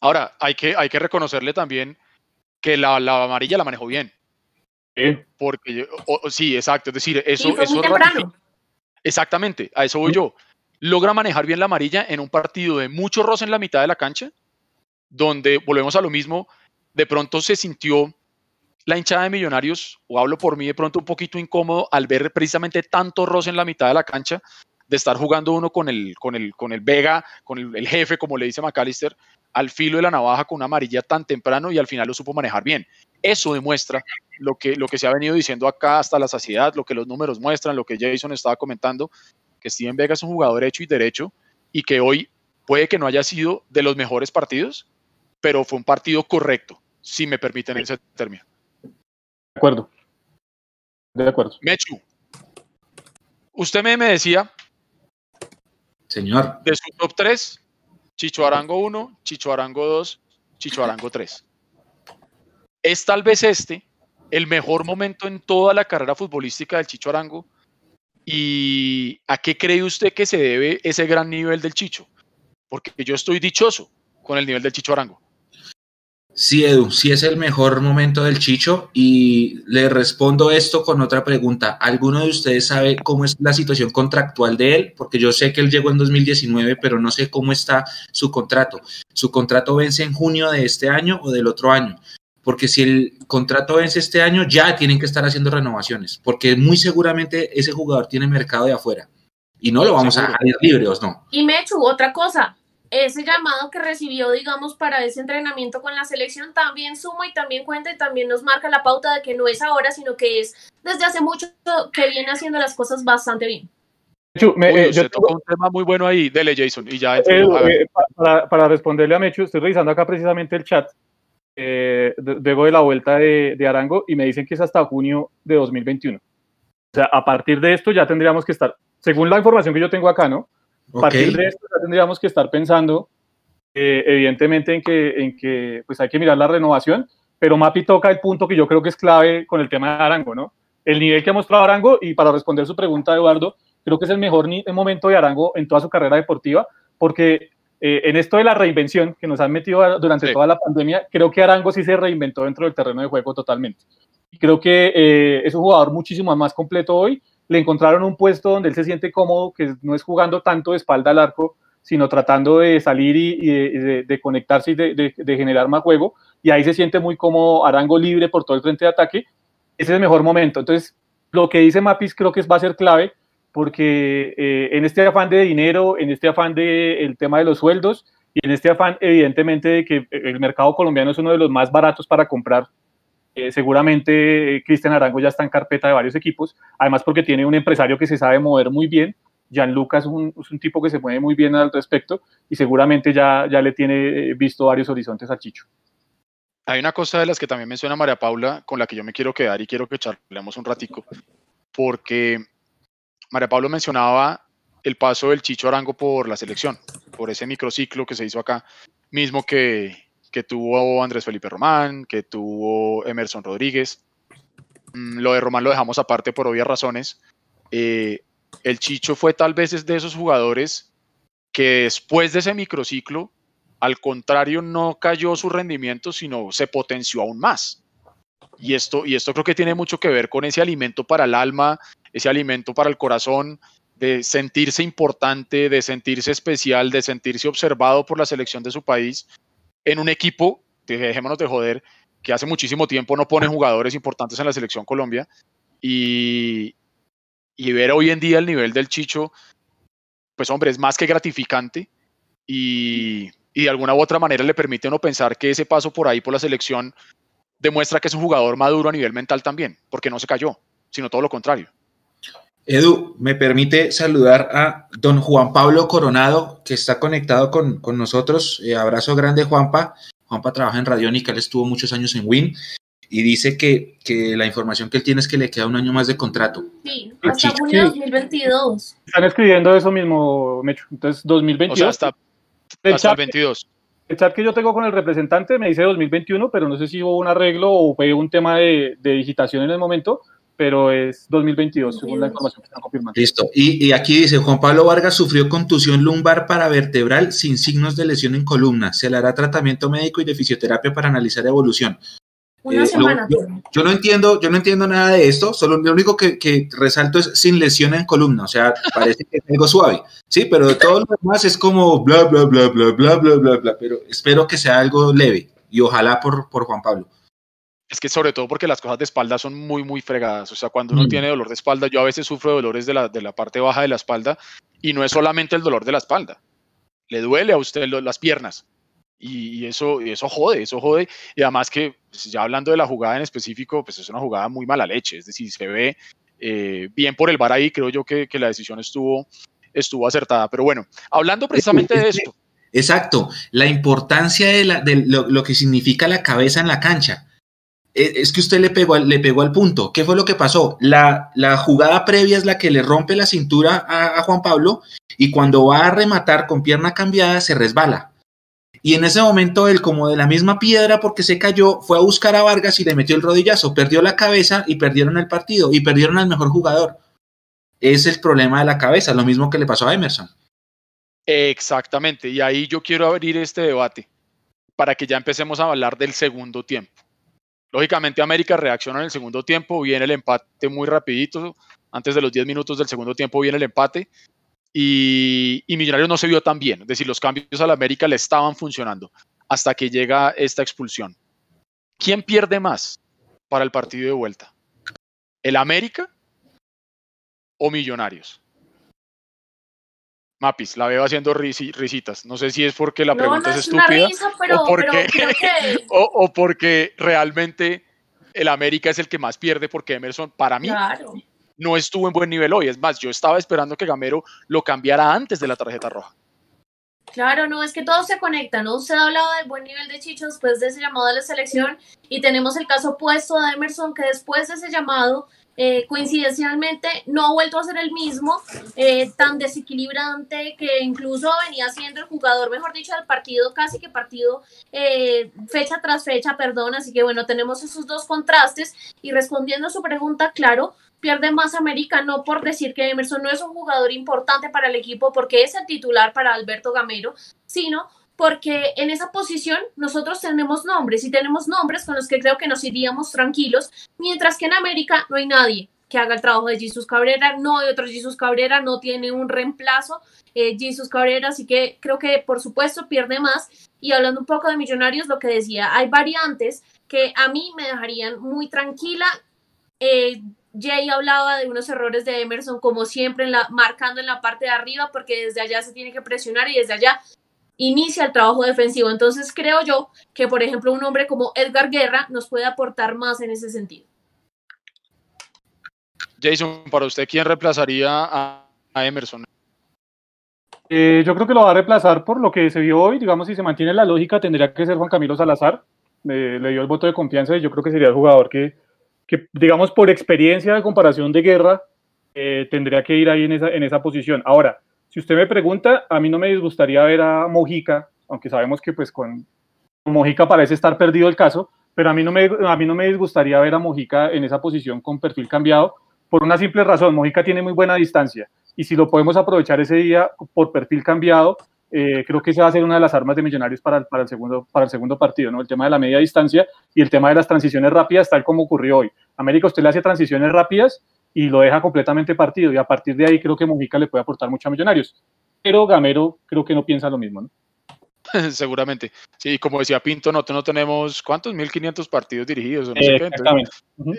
Ahora, hay que, hay que reconocerle también que la, la amarilla la manejó bien. Porque, sí, exacto, es decir, eso... eso exactamente, a eso voy yo. Logra manejar bien la amarilla en un partido de mucho roce en la mitad de la cancha, donde volvemos a lo mismo, de pronto se sintió la hinchada de Millonarios, o hablo por mí de pronto un poquito incómodo al ver precisamente tanto roce en la mitad de la cancha, de estar jugando uno con el, con el, con el Vega, con el, el jefe, como le dice McAllister, al filo de la navaja con una amarilla tan temprano y al final lo supo manejar bien. Eso demuestra lo que, lo que se ha venido diciendo acá hasta la saciedad, lo que los números muestran, lo que Jason estaba comentando, que Steven Vega es un jugador hecho y derecho y que hoy puede que no haya sido de los mejores partidos, pero fue un partido correcto, si me permiten ese término. De acuerdo. De acuerdo. Mechu, usted me, me decía, señor, de su top 3, Chicho Arango 1, Chicho Arango 2, Chicho Arango 3. ¿Es tal vez este el mejor momento en toda la carrera futbolística del Chicho Arango? ¿Y a qué cree usted que se debe ese gran nivel del Chicho? Porque yo estoy dichoso con el nivel del Chicho Arango. Sí, Edu, sí es el mejor momento del Chicho y le respondo esto con otra pregunta. ¿Alguno de ustedes sabe cómo es la situación contractual de él? Porque yo sé que él llegó en 2019, pero no sé cómo está su contrato. ¿Su contrato vence en junio de este año o del otro año? Porque si el contrato vence este año, ya tienen que estar haciendo renovaciones, porque muy seguramente ese jugador tiene mercado de afuera y no lo vamos a dejar libre, no? Y Mechu, otra cosa, ese llamado que recibió, digamos, para ese entrenamiento con la selección también suma y también cuenta y también nos marca la pauta de que no es ahora, sino que es desde hace mucho que viene haciendo las cosas bastante bien. Eh, yo tocó un tema muy bueno ahí, dele Jason, y ya eh, para, responderle a Mechu, estoy revisando acá precisamente el chat, eh, luego de la vuelta de, de Arango, y me dicen que es hasta junio de 2021. O sea, a partir de esto ya tendríamos que estar, según la información que yo tengo acá, ¿no? A partir de esto ya tendríamos que estar pensando, eh, evidentemente, en que, en que pues hay que mirar la renovación, pero Mapi toca el punto que yo creo que es clave con el tema de Arango, ¿no? El nivel que ha mostrado Arango, y para responder su pregunta, Eduardo, creo que es el mejor momento de Arango en toda su carrera deportiva, porque eh, en esto de la reinvención que nos han metido durante toda la pandemia, creo que Arango sí se reinventó dentro del terreno de juego totalmente. Creo que eh, es un jugador muchísimo más completo hoy le encontraron un puesto donde él se siente cómodo, que no es jugando tanto de espalda al arco, sino tratando de salir y, de, conectarse y de, generar más juego. Y ahí se siente muy cómodo Arango libre por todo el frente de ataque. Ese es el mejor momento. Entonces, lo que dice Mapis creo que va a ser clave porque eh, en este afán de dinero, en este afán del tema de los sueldos y en este afán evidentemente de que el mercado colombiano es uno de los más baratos para comprar eh, seguramente eh, Cristian Arango ya está en carpeta de varios equipos, además porque tiene un empresario que se sabe mover muy bien. Gianluca es un, es un tipo que se mueve muy bien al respecto y seguramente ya, ya le tiene eh, visto varios horizontes al Chicho. hay una cosa de las que también menciona María Paula con la que yo me quiero quedar y quiero que charlemos un ratico, porque María Paula mencionaba el paso del Chicho Arango por la selección, por ese microciclo que se hizo acá, mismo que, que tuvo Andrés Felipe Román, que tuvo Emerson Rodríguez. Mm, lo de Román lo dejamos aparte por obvias razones. Eh, el Chicho fue tal vez de esos jugadores que después de ese microciclo, al contrario, no cayó su rendimiento, sino se potenció aún más. Y esto, y esto creo que tiene mucho que ver con ese alimento para el alma, ese alimento para el corazón, de sentirse importante, de sentirse especial, de sentirse observado por la selección de su país en un equipo, dejémonos de joder, que hace muchísimo tiempo no pone jugadores importantes en la selección Colombia y, y ver hoy en día el nivel del Chicho, pues hombre, es más que gratificante y, y de alguna u otra manera le permite a uno pensar que ese paso por ahí por la selección demuestra que es un jugador maduro a nivel mental también, porque no se cayó, sino todo lo contrario. Edu, me permite saludar a don Juan Pablo Coronado, que está conectado con, nosotros. Eh, abrazo grande, Juanpa. Juanpa trabaja en Radiónica, él estuvo muchos años en WIN y dice que, la información que él tiene es que le queda un año más de contrato. Sí, hasta junio de 2022. Están escribiendo eso mismo, Mecho. Entonces, 2022. O sea, hasta, hasta el 22. El chat que yo tengo con el representante me dice 2021, pero no sé si hubo un arreglo o fue un tema de, de digitación en el momento pero es 2022, según la información que están confirmando. Listo. Y, aquí dice, Juan Pablo Vargas sufrió contusión lumbar paravertebral sin signos de lesión en columna. Se le hará tratamiento médico y de fisioterapia para analizar evolución. Una eh, semana. yo, no entiendo, yo no entiendo nada de esto, solo lo único que, resalto es sin lesión en columna, o sea, parece que es algo suave, sí, pero todo lo demás es como bla, bla, bla, bla, bla, bla, bla, bla, pero espero que sea algo leve y ojalá por, por Juan Pablo es que sobre todo porque las cosas de espalda son muy, muy fregadas. O sea, cuando uno mm. tiene dolor de espalda, yo a veces sufro dolores de la, de la parte baja de la espalda y no es solamente el dolor de la espalda. Le duele a usted las piernas. Y, eso, y eso jode, eso jode. Y además que, pues, ya hablando de la jugada en específico, pues es una jugada muy mala leche. Es decir, se ve eh, bien por el bar ahí, creo yo que, que la decisión estuvo, estuvo acertada. Pero bueno, hablando precisamente de esto. Exacto, la importancia de, la, de lo, lo que significa la cabeza en la cancha es que usted le pegó, le pegó al punto. ¿Qué fue lo que pasó? La, jugada previa es la que le rompe la cintura a, Juan Pablo y cuando va a rematar con pierna cambiada se resbala. Y en ese momento él, como de la misma piedra porque se cayó, fue a buscar a Vargas y le metió el rodillazo, perdió la cabeza y perdieron el partido y perdieron al mejor jugador. Es el problema de la cabeza, lo mismo que le pasó a Emerson. Exactamente, y ahí yo quiero abrir este debate para que ya empecemos a hablar del segundo tiempo. Lógicamente América reacciona en el segundo tiempo, viene el empate muy rapidito, antes de los 10 minutos del segundo tiempo viene el empate y, Millonarios no se vio tan bien, es decir, los cambios a la América le estaban funcionando hasta que llega esta expulsión. ¿Quién pierde más para el partido de vuelta? ¿El América o Millonarios? Mapis, la veo haciendo risitas. No sé si es porque la pregunta es, estúpida [LAUGHS] o, porque, realmente el América es el que más pierde porque Emerson, para mí, no estuvo en buen nivel hoy. Es más, yo estaba esperando que Gamero lo cambiara antes de la tarjeta roja. Claro, no, es que todo se conecta, ¿no? Usted ha hablado del buen nivel de Chicho después de ese llamado a la selección y tenemos el caso opuesto de Emerson que después de ese llamado eh, coincidencialmente no ha vuelto a ser el mismo, eh, tan desequilibrante que incluso venía siendo el jugador, mejor dicho, del partido, casi que partido eh, fecha tras fecha, perdón, así que bueno, tenemos esos dos contrastes. Y respondiendo a su pregunta, claro, pierde más América, no por decir que Emerson no es un jugador importante para el equipo porque es el titular para Alberto Gamero, sino porque en esa posición nosotros tenemos nombres y tenemos nombres con los que creo que nos iríamos tranquilos, mientras que en América no hay nadie que haga el trabajo de Jesus Cabrera, no hay otro Jesus Cabrera, no tiene un reemplazo eh, Jesus Cabrera, así que creo que por supuesto pierde más. Y hablando un poco de Millonarios, lo que decía, hay variantes que a mí me dejarían muy tranquila. Eh, Jay hablaba de unos errores de Emerson, como siempre, en la, marcando en la parte de arriba, porque desde allá se tiene que presionar y desde allá inicia el trabajo defensivo. Entonces creo yo que, por ejemplo, un hombre como Edgar Guerra nos puede aportar más en ese sentido. Jason, para usted, ¿quién reemplazaría a, Emerson? Eh, yo creo que lo va a reemplazar por lo que se vio hoy. Digamos, si se mantiene la lógica, tendría que ser Juan Camilo Salazar. le dio el voto de confianza y yo creo que sería el jugador que, que digamos, por experiencia de comparación de guerra, eh, tendría que ir ahí en esa, en esa posición. Ahora, si usted me pregunta, a mí no me disgustaría ver a Mojica, aunque sabemos que pues con Mojica parece estar perdido el caso, pero a mí, no me, a mí no me disgustaría ver a Mojica en esa posición con perfil cambiado por una simple razón. Mojica tiene muy buena distancia y si lo podemos aprovechar ese día por perfil cambiado, eh, creo que esa va a ser una de las armas de Millonarios para, para, el segundo, para el segundo partido, ¿no? El tema de la media distancia y el tema de las transiciones rápidas, tal como ocurrió hoy. América, usted le hace transiciones rápidas y lo deja completamente partido y a partir de ahí creo que Mojica le puede aportar mucho a Millonarios. Pero Gamero creo que no piensa lo mismo, ¿no? [LAUGHS] Seguramente. Sí, como decía Pinto, no, no tenemos, ¿cuántos? 1500 partidos dirigidos.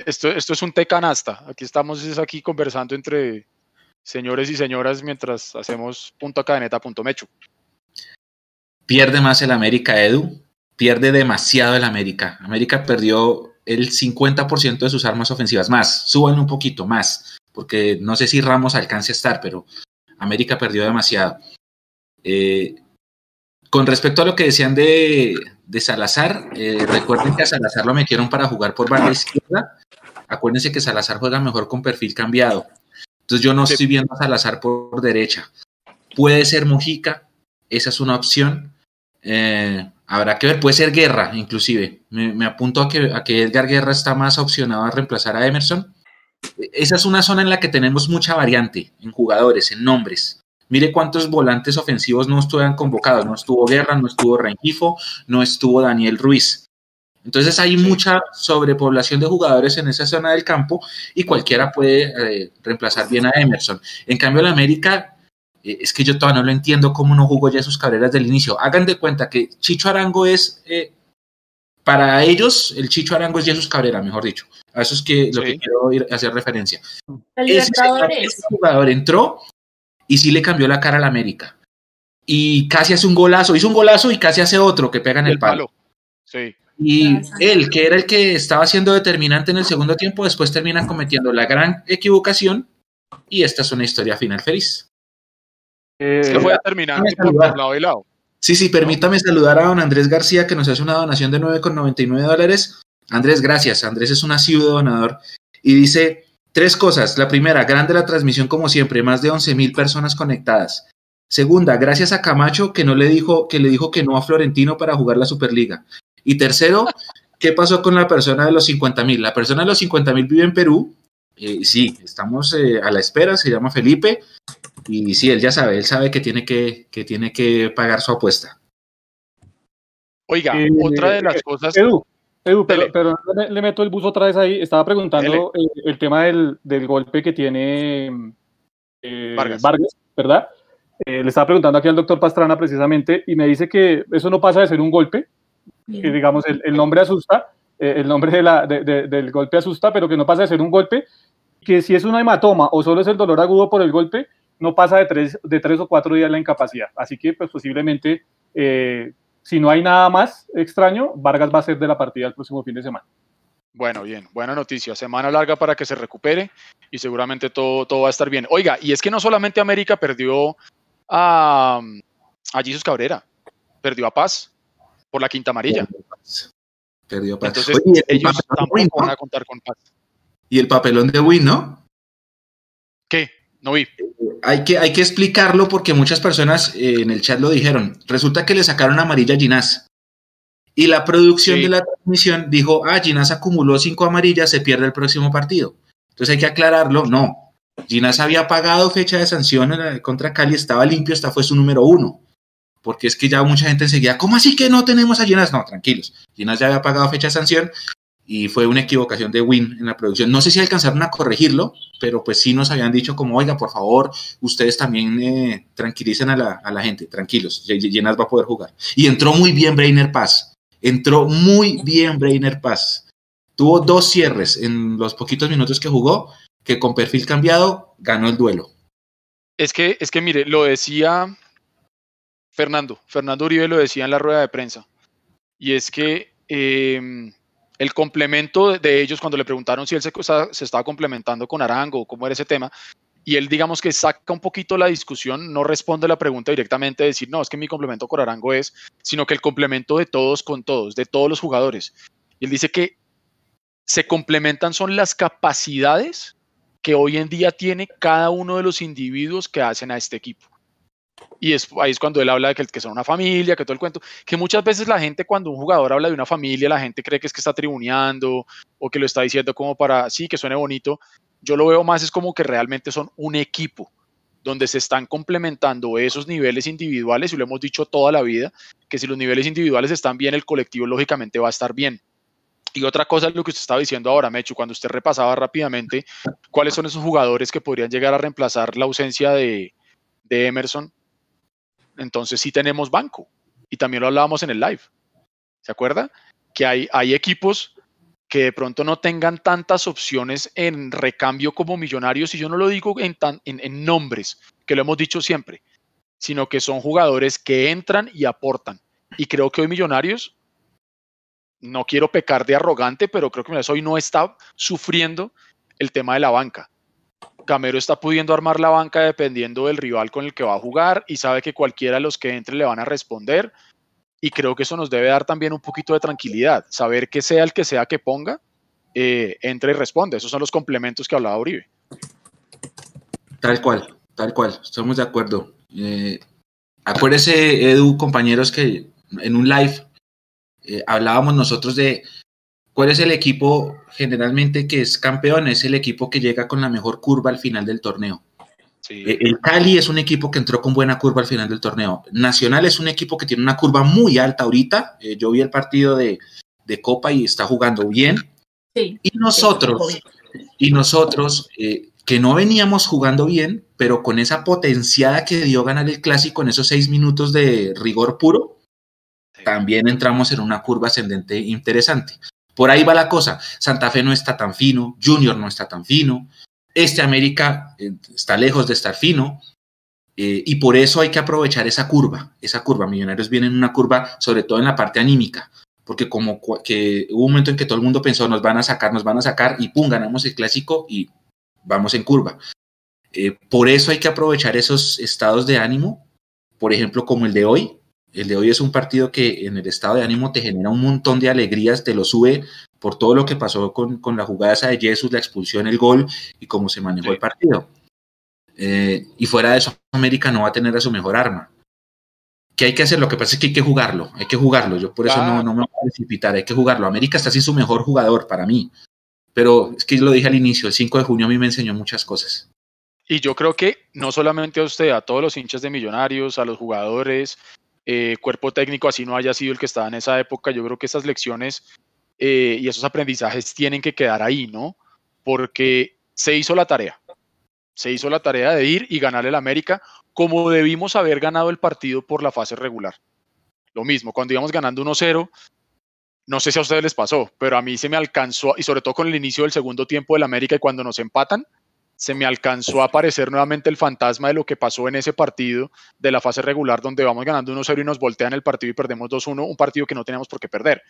esto, esto es un té canasta. Aquí estamos es aquí conversando entre señores y señoras mientras hacemos punto cadeneta, punto mecho. Pierde más el América, Edu. Pierde demasiado el América. América perdió el 50% de sus armas ofensivas. Más, suban un poquito más. Porque no sé si Ramos alcance a estar, pero América perdió demasiado. Eh, con respecto a lo que decían de, Salazar, eh, recuerden que a Salazar lo metieron para jugar por banda izquierda. Acuérdense que Salazar juega mejor con perfil cambiado. Entonces yo no estoy viendo a Salazar por derecha. Puede ser Mujica, esa es una opción. Eh, habrá que ver, puede ser Guerra, inclusive. Me, apunto a que, a que Edgar Guerra está más opcionado a reemplazar a Emerson. Esa es una zona en la que tenemos mucha variante en jugadores, en nombres. Mire cuántos volantes ofensivos no estuvieron convocados. No estuvo Guerra, no estuvo Rengifo, no estuvo Daniel Ruiz. Entonces hay mucha sobrepoblación de jugadores en esa zona del campo y cualquiera puede eh, reemplazar bien a Emerson. En cambio, el América, eh, es que yo todavía no lo entiendo cómo no jugó ya sus carreras del inicio. Hagan de cuenta que Chicho Arango es, eh, para ellos, el Chicho Arango es Jesús Cabrera, mejor dicho. A eso es que lo que quiero ir a hacer referencia. El ese jugador entró y sí le cambió la cara al América. Y casi hace un golazo, hizo un golazo y casi hace otro que pega en el, palo. Sí. Y él, que era el que estaba siendo determinante en el segundo tiempo, después termina cometiendo la gran equivocación y esta es una historia final feliz. Es que fue determinante por, lado y lado. Sí, sí, permítame saludar a don Andrés García que nos hace una donación de 9,99 dólares. Andrés, gracias. Andrés es un asiduo donador y dice, Tres cosas. La primera, grande la transmisión como siempre, más de 11 mil personas conectadas. Segunda, gracias a Camacho que no le dijo que le dijo que no a Florentino para jugar la Superliga. Y tercero, ¿qué pasó con la persona de los 50 mil? La persona de los 50 mil vive en Perú. Eh, sí, estamos eh, a la espera, se llama Felipe. Y sí, él ya sabe, él sabe que tiene que, que, tiene que pagar su apuesta. Oiga, eh, otra de las cosas. Edu, pero, le, meto el bus otra vez ahí. Estaba preguntando el, tema del, golpe que tiene eh, Vargas. ¿verdad? Eh, le estaba preguntando aquí al doctor Pastrana precisamente y me dice que eso no pasa de ser un golpe, que digamos el, nombre asusta, eh, el nombre de la, del golpe asusta, pero que no pasa de ser un golpe, que si es una hematoma o solo es el dolor agudo por el golpe, no pasa de tres, de tres o cuatro días la incapacidad. Así que pues posiblemente si no hay nada más extraño, Vargas va a ser de la partida el próximo fin de semana. Bueno, bien, buena noticia. Semana larga para que se recupere y seguramente todo, todo va a estar bien. Oiga, y es que no solamente América perdió a, a Jesus Cabrera, perdió a Paz por la quinta amarilla. Perdió a Paz. Entonces, ellos tampoco van a contar con Paz. Y el papelón de Win, ¿no? No vi. Hay que, hay que explicarlo porque muchas personas eh, en el chat lo dijeron. Resulta que le sacaron amarilla a Ginás. Y la producción de la transmisión dijo, ah, Ginás acumuló cinco amarillas, se pierde el próximo partido. Entonces hay que aclararlo. No. Ginás había pagado fecha de sanción contra Cali, estaba limpio, esta fue su número uno. Porque es que ya mucha gente enseguida, ¿cómo así que no tenemos a Ginás? No, tranquilos. Ginás ya había pagado fecha de sanción y fue una equivocación de Win en la producción. No sé si alcanzaron a corregirlo, pero pues sí nos habían dicho como, oiga, por favor, ustedes también eh, tranquilicen a la, gente, tranquilos, Llenas va a poder jugar. Y entró muy bien Brainer Paz, entró muy bien Brainer Paz. Tuvo dos cierres en los poquitos minutos que jugó, que con perfil cambiado ganó el duelo. Es que, es que mire, lo decía Fernando, Fernando Uribe lo decía en la rueda de prensa, y es que... Eh, el complemento de ellos cuando le preguntaron si él se, estaba complementando con Arango o cómo era ese tema, y él digamos que saca un poquito la discusión, no responde la pregunta directamente de decir, no, es que mi complemento con Arango es, sino que el complemento de todos con todos, de todos los jugadores. Y él dice que se complementan son las capacidades que hoy en día tiene cada uno de los individuos que hacen a este equipo. Y es, ahí es cuando él habla de que, que son una familia, que todo el cuento, que muchas veces la gente cuando un jugador habla de una familia, la gente cree que es que está tribuneando o que lo está diciendo como para, sí, que suene bonito, yo lo veo más es como que realmente son un equipo donde se están complementando esos niveles individuales, y lo hemos dicho toda la vida, que si los niveles individuales están bien, el colectivo lógicamente va a estar bien. Y otra cosa es lo que usted estaba diciendo ahora, Mechu, cuando usted repasaba rápidamente cuáles son esos jugadores que podrían llegar a reemplazar la ausencia de, de Emerson, entonces sí tenemos banco. Y también lo hablábamos en el live. ¿Se acuerda? Que hay, hay equipos que de pronto no tengan tantas opciones en recambio como millonarios, y yo no lo digo en, en, nombres, que lo hemos dicho siempre, sino que son jugadores que entran y aportan. Y creo que hoy Millonarios, no quiero pecar de arrogante, pero creo que hoy no está sufriendo el tema de la banca. Camero está pudiendo armar la banca dependiendo del rival con el que va a jugar y sabe que cualquiera de los que entre le van a responder y creo que eso nos debe dar también un poquito de tranquilidad, saber que sea el que sea que ponga, eh, entre y responde. Esos son los complementos que hablaba Uribe. Tal cual, tal cual, estamos de acuerdo. Eh, acuérdese, Edu, compañeros, que en un live eh, hablábamos nosotros de cuál es el equipo generalmente que es campeón, es el equipo que llega con la mejor curva al final del torneo. Eh, el Cali es un equipo que entró con buena curva al final del torneo. Nacional es un equipo que tiene una curva muy alta ahorita. Eh, yo vi el partido de, Copa y está jugando bien. y nosotros, y nosotros eh, que no veníamos jugando bien, pero con esa potenciada que dio ganar el clásico en esos seis minutos de rigor puro, también entramos en una curva ascendente interesante. Por ahí va la cosa. Santa Fe no está tan fino, Junior no está tan fino, este América eh, está lejos de estar fino eh, y por eso hay que aprovechar esa curva, esa curva. Millonarios vienen en una curva, sobre todo en la parte anímica, porque como que hubo un momento en que todo el mundo pensó, nos van a sacar, nos van a sacar y pum, ganamos el clásico y vamos en curva. Eh, por eso hay que aprovechar esos estados de ánimo, por ejemplo, como el de hoy. El de hoy es un partido que en el estado de ánimo te genera un montón de alegrías, te lo sube por todo lo que pasó con, con la jugada esa de Jesús, la expulsión, el gol y cómo se manejó el partido. Eh, y fuera de eso, América no va a tener a su mejor arma. ¿Qué hay que hacer? Lo que pasa es que hay que jugarlo, hay que jugarlo. Yo por eso no, no, me voy a precipitar, hay que jugarlo. América está sin su mejor jugador para mí. Pero es que lo dije al inicio, el 5 de junio a mí me enseñó muchas cosas. Y yo creo que no solamente a usted, a todos los hinchas de Millonarios, a los jugadores, eh, cuerpo técnico, así no haya sido el que estaba en esa época, yo creo que esas lecciones eh, y esos aprendizajes tienen que quedar ahí, ¿no? Porque se hizo la tarea. Se hizo la tarea de ir y ganarle al América como debimos haber ganado el partido por la fase regular. Lo mismo, cuando íbamos ganando 1-0, no sé si a ustedes les pasó, pero a mí se me alcanzó, y sobre todo con el inicio del segundo tiempo del América y cuando nos empatan, se me alcanzó a aparecer nuevamente el fantasma de lo que pasó en ese partido de la fase regular donde vamos ganando 1-0 y nos voltean el partido y perdemos 2-1, un partido que no teníamos por qué perder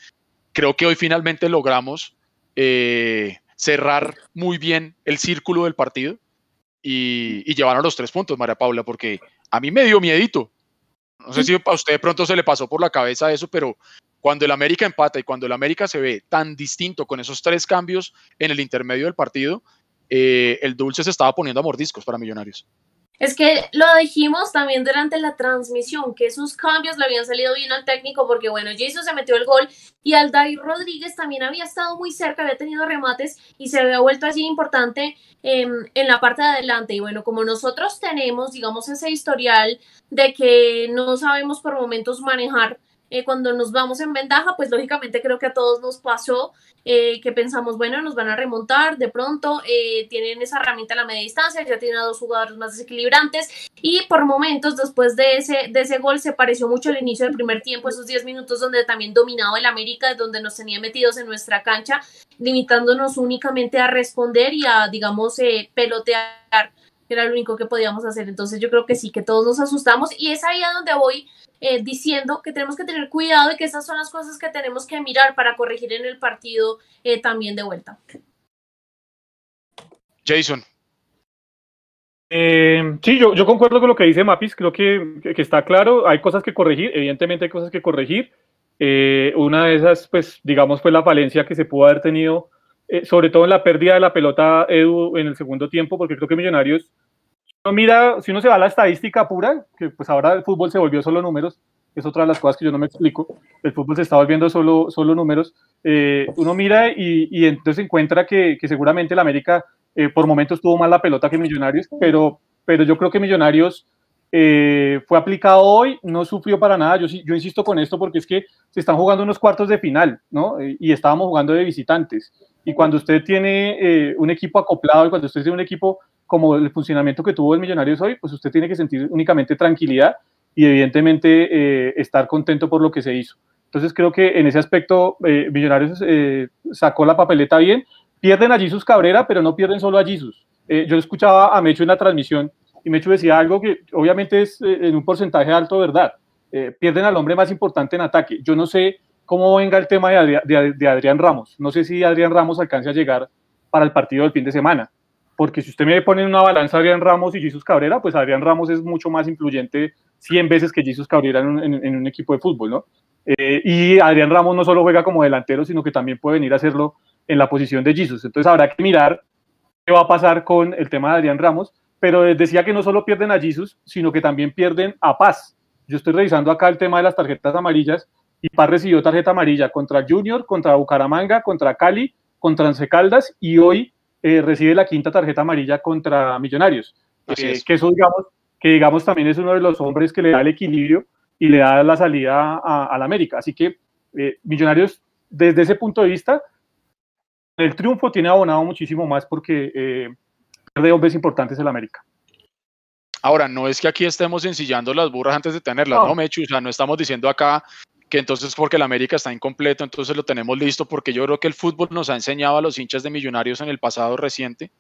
creo que hoy finalmente logramos eh, cerrar muy bien el círculo del partido y, y llevaron los tres puntos, María Paula, porque a mí me dio miedito. No sé si a usted de pronto se le pasó por la cabeza eso, pero cuando el América empata y cuando el América se ve tan distinto con esos tres cambios en el intermedio del partido, eh, el dulce se estaba poniendo a mordiscos para Millonarios. Es que lo dijimos también durante la transmisión, que esos cambios le habían salido bien al técnico, porque bueno, Jason se metió el gol y Aldair Rodríguez también había estado muy cerca, había tenido remates y se había vuelto así importante em, en la parte de adelante. Y bueno, como nosotros tenemos, digamos, ese historial de que no sabemos por momentos manejar eh, cuando nos vamos en ventaja, pues lógicamente creo que a todos nos pasó eh, que pensamos, bueno, nos van a remontar, de pronto eh, tienen esa herramienta a la media distancia, ya tienen a dos jugadores más desequilibrantes y por momentos después de ese, de ese gol se pareció mucho al inicio del primer tiempo, esos 10 minutos donde también dominaba el América, donde nos tenía metidos en nuestra cancha, limitándonos únicamente a responder y a, digamos, pelotear era lo único que podíamos hacer. Entonces yo creo que sí, que todos nos asustamos y es ahí a donde voy eh, diciendo que tenemos que tener cuidado y que esas son las cosas que tenemos que mirar para corregir en el partido eh, también de vuelta. Jason. Eh, sí, yo, yo concuerdo con lo que dice Mapis, creo que, que, está claro, hay cosas que corregir, evidentemente hay cosas que corregir. Eh, una de esas, pues, digamos, fue la falencia que se pudo haber tenido, eh, sobre todo en la pérdida de la pelota Edu en el segundo tiempo, porque creo que Millonarios, uno mira, si uno se va a la estadística pura, que pues ahora el fútbol se volvió solo números, es otra de las cosas que yo no me explico, el fútbol se está volviendo solo, solo números, uno mira y, y, entonces encuentra que, que seguramente la América eh, por momentos tuvo más la pelota que Millonarios, pero, pero yo creo que Millonarios eh, fue aplicado hoy, no sufrió para nada. Yo, yo insisto con esto porque es que se están jugando unos cuartos de final, ¿no? Eh, y estábamos jugando de visitantes. Y cuando usted tiene un equipo acoplado y cuando usted tiene un equipo como el funcionamiento que tuvo el Millonarios hoy, pues usted tiene que sentir únicamente tranquilidad y evidentemente estar contento por lo que se hizo. Entonces creo que en ese aspecto Millonarios sacó la papeleta bien, Pierden a Jesus Cabrera, pero no pierden solo a Jesus. Eh, yo escuchaba a Mecho en la transmisión y Mecho decía algo que obviamente es eh, en un porcentaje alto, ¿verdad? Eh, pierden al hombre más importante en ataque. Yo no sé cómo venga el tema de, Adrián Ramos. No sé si Adrián Ramos alcance a llegar para el partido del fin de semana. Porque si usted me pone en una balanza Adrián Ramos y Jesus Cabrera, pues Adrián Ramos es mucho más influyente 100 veces que Jesus Cabrera en un, equipo de fútbol, ¿no? y Adrián Ramos no solo juega como delantero, sino que también puede venir a hacerlo en la posición de Jesus. Entonces habrá que mirar qué va a pasar con el tema de Adrián Ramos, pero decía que no solo pierden a Jesus, sino que también pierden a Paz. Yo estoy revisando acá el tema de las tarjetas amarillas y Paz recibió tarjeta amarilla contra Junior, contra Bucaramanga, contra Cali, contra Once Caldas y hoy eh, recibe la quinta tarjeta amarilla contra Millonarios. Eh, que eso digamos, que digamos también es uno de los hombres que le da el equilibrio y le da la salida a, la América. Así que eh, Millonarios, desde ese punto de vista, el triunfo tiene abonado muchísimo más porque pierde hombres importantes en América. Ahora, no es que aquí estemos ensillando las burras antes de tenerlas, no, Mechu, o sea, no estamos diciendo acá que entonces porque el América está incompleto, entonces lo tenemos listo, porque yo creo que el fútbol nos ha enseñado a los hinchas de millonarios en el pasado reciente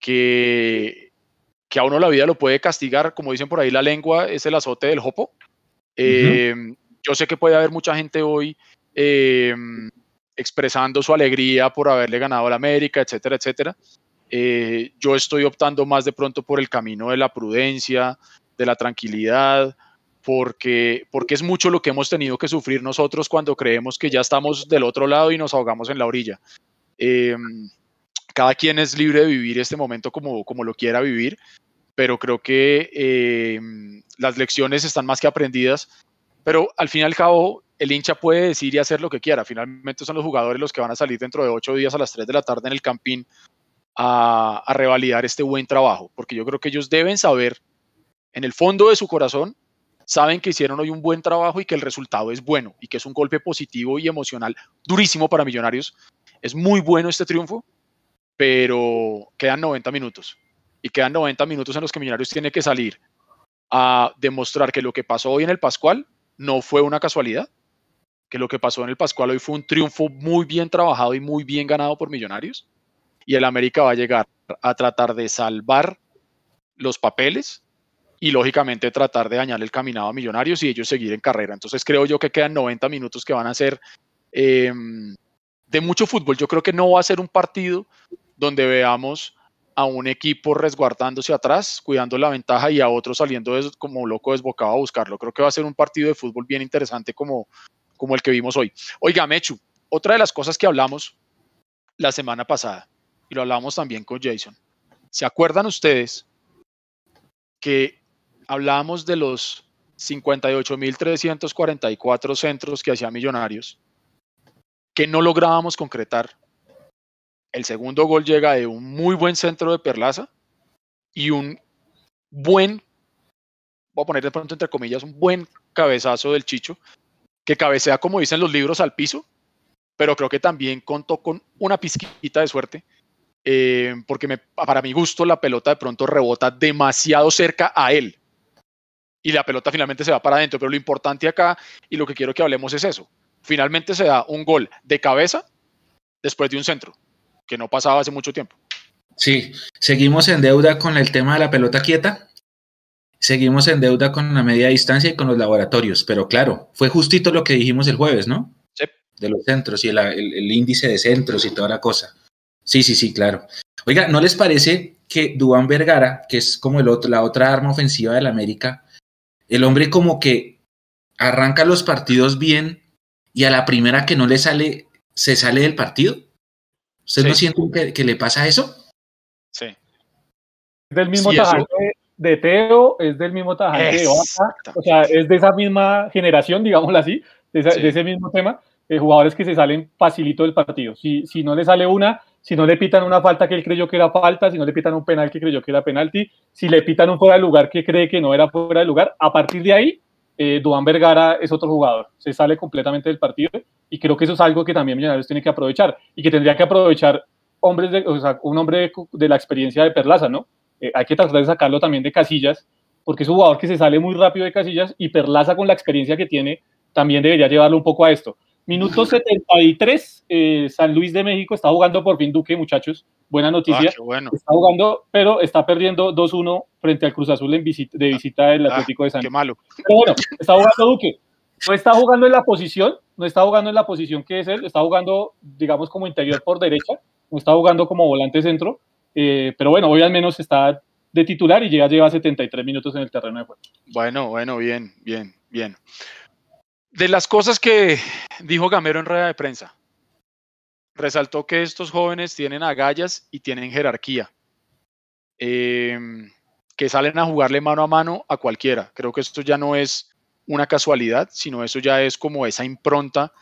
que, que a uno la vida lo puede castigar, como dicen por ahí, la lengua es el azote del jopo. Eh, yo sé que puede haber mucha gente hoy eh, expresando su alegría por haberle ganado al América, etcétera, etcétera. Eh, yo estoy optando más de pronto por el camino de la prudencia, de la tranquilidad, porque, porque es mucho lo que hemos tenido que sufrir nosotros cuando creemos que ya estamos del otro lado y nos ahogamos en la orilla. Em, cada quien es libre de vivir este momento como, como lo quiera vivir, pero creo que em, las lecciones están más que aprendidas. Pero al fin y al cabo, el hincha puede decir y hacer lo que quiera. Finalmente son los jugadores los que van a salir dentro de ocho días a las tres de la tarde en el campín a, revalidar este buen trabajo, porque yo creo que ellos deben saber, en el fondo de su corazón, saben que hicieron hoy un buen trabajo y que el resultado es bueno y que es un golpe positivo y emocional durísimo para Millonarios. Es muy bueno este triunfo, pero quedan 90 minutos y quedan 90 minutos en los que Millonarios tiene que salir a demostrar que lo que pasó hoy en el Pascual no fue una casualidad, que lo que pasó en el Pascual hoy fue un triunfo muy bien trabajado y muy bien ganado por Millonarios. Y el América va a llegar a tratar de salvar los papeles y lógicamente tratar de dañar el caminado a Millonarios y ellos seguir en carrera. Entonces creo yo que quedan 90 minutos que van a ser em, de mucho fútbol. Yo creo que no va a ser un partido donde veamos a un equipo resguardándose atrás, cuidando la ventaja y a otro saliendo como loco desbocado a buscarlo. Creo que va a ser un partido de fútbol bien interesante como, como el que vimos hoy. Oiga, Mechu, otra de las cosas que hablamos la semana pasada, y lo hablamos también con Jason, ¿se acuerdan ustedes que hablábamos de los 58.344 centros que hacía Millonarios, que no lográbamos concretar? El segundo gol llega de un muy buen centro de Perlaza y un buen, voy a poner de pronto entre comillas, un buen cabezazo del Chicho que cabecea, como dicen los libros, al piso, pero creo que también contó con una pizquita de suerte, eh, porque para mi gusto la pelota de pronto rebota demasiado cerca a él. Y la pelota finalmente se va para adentro, pero lo importante acá y lo que quiero que hablemos es eso. Finalmente se da un gol de cabeza después de un centro, que no pasaba hace mucho tiempo. Sí, seguimos en deuda con el tema de la pelota quieta. Seguimos en deuda con la media distancia y con los laboratorios, pero claro, fue justito lo que dijimos el jueves, ¿no? Sí. De los centros y el, índice de centros y toda la cosa. Sí, sí, sí, claro. Oiga, ¿no les parece que Dubán Vergara, que es como el otro, la otra arma ofensiva del América, el hombre como que arranca los partidos bien y a la primera que no le sale, se sale del partido. ¿Ustedes no sienten que, le pasa eso? Sí. Es del mismo tajante de Teo, es del mismo tajante de Oaxaca, o sea, es de esa misma generación, digámoslo así, de, ese mismo tema, de jugadores que se salen facilito del partido. Si, si no le sale una, si no le pitan una falta que él creyó que era falta, si no le pitan un penal que creyó que era penalti, si le pitan un fuera de lugar que cree que no era fuera de lugar, a partir de ahí, eh, Duan Vergara es otro jugador, se sale completamente del partido y creo que eso es algo que también Millonarios tiene que aprovechar y que tendría que aprovechar hombres de, un hombre de, la experiencia de Perlaza, ¿no? Eh, hay que tratar de sacarlo también de casillas, porque es un jugador que se sale muy rápido de casillas y Perlaza con la experiencia que tiene también debería llevarlo un poco a esto. Minuto 73, eh, San Luis de México está jugando por fin Duque, muchachos. Buena noticia. Ah, está jugando, pero está perdiendo 2-1 frente al Cruz Azul en visita, de visita del ah, Atlético de San Luis. Qué malo. Pero bueno, está jugando Duque. No está jugando en la posición, no está jugando en la posición que es él, está jugando, digamos, como interior por derecha, no está jugando como volante centro. Eh, pero bueno, hoy al menos está de titular y llega lleva 73 minutos en el terreno de juego. Bueno, bueno, bien, bien, bien. De las cosas que dijo Gamero en rueda de prensa, resaltó que estos jóvenes tienen agallas y tienen jerarquía, em, que salen a jugarle mano a mano a cualquiera. Creo que esto ya no es una casualidad, sino eso ya es como esa impronta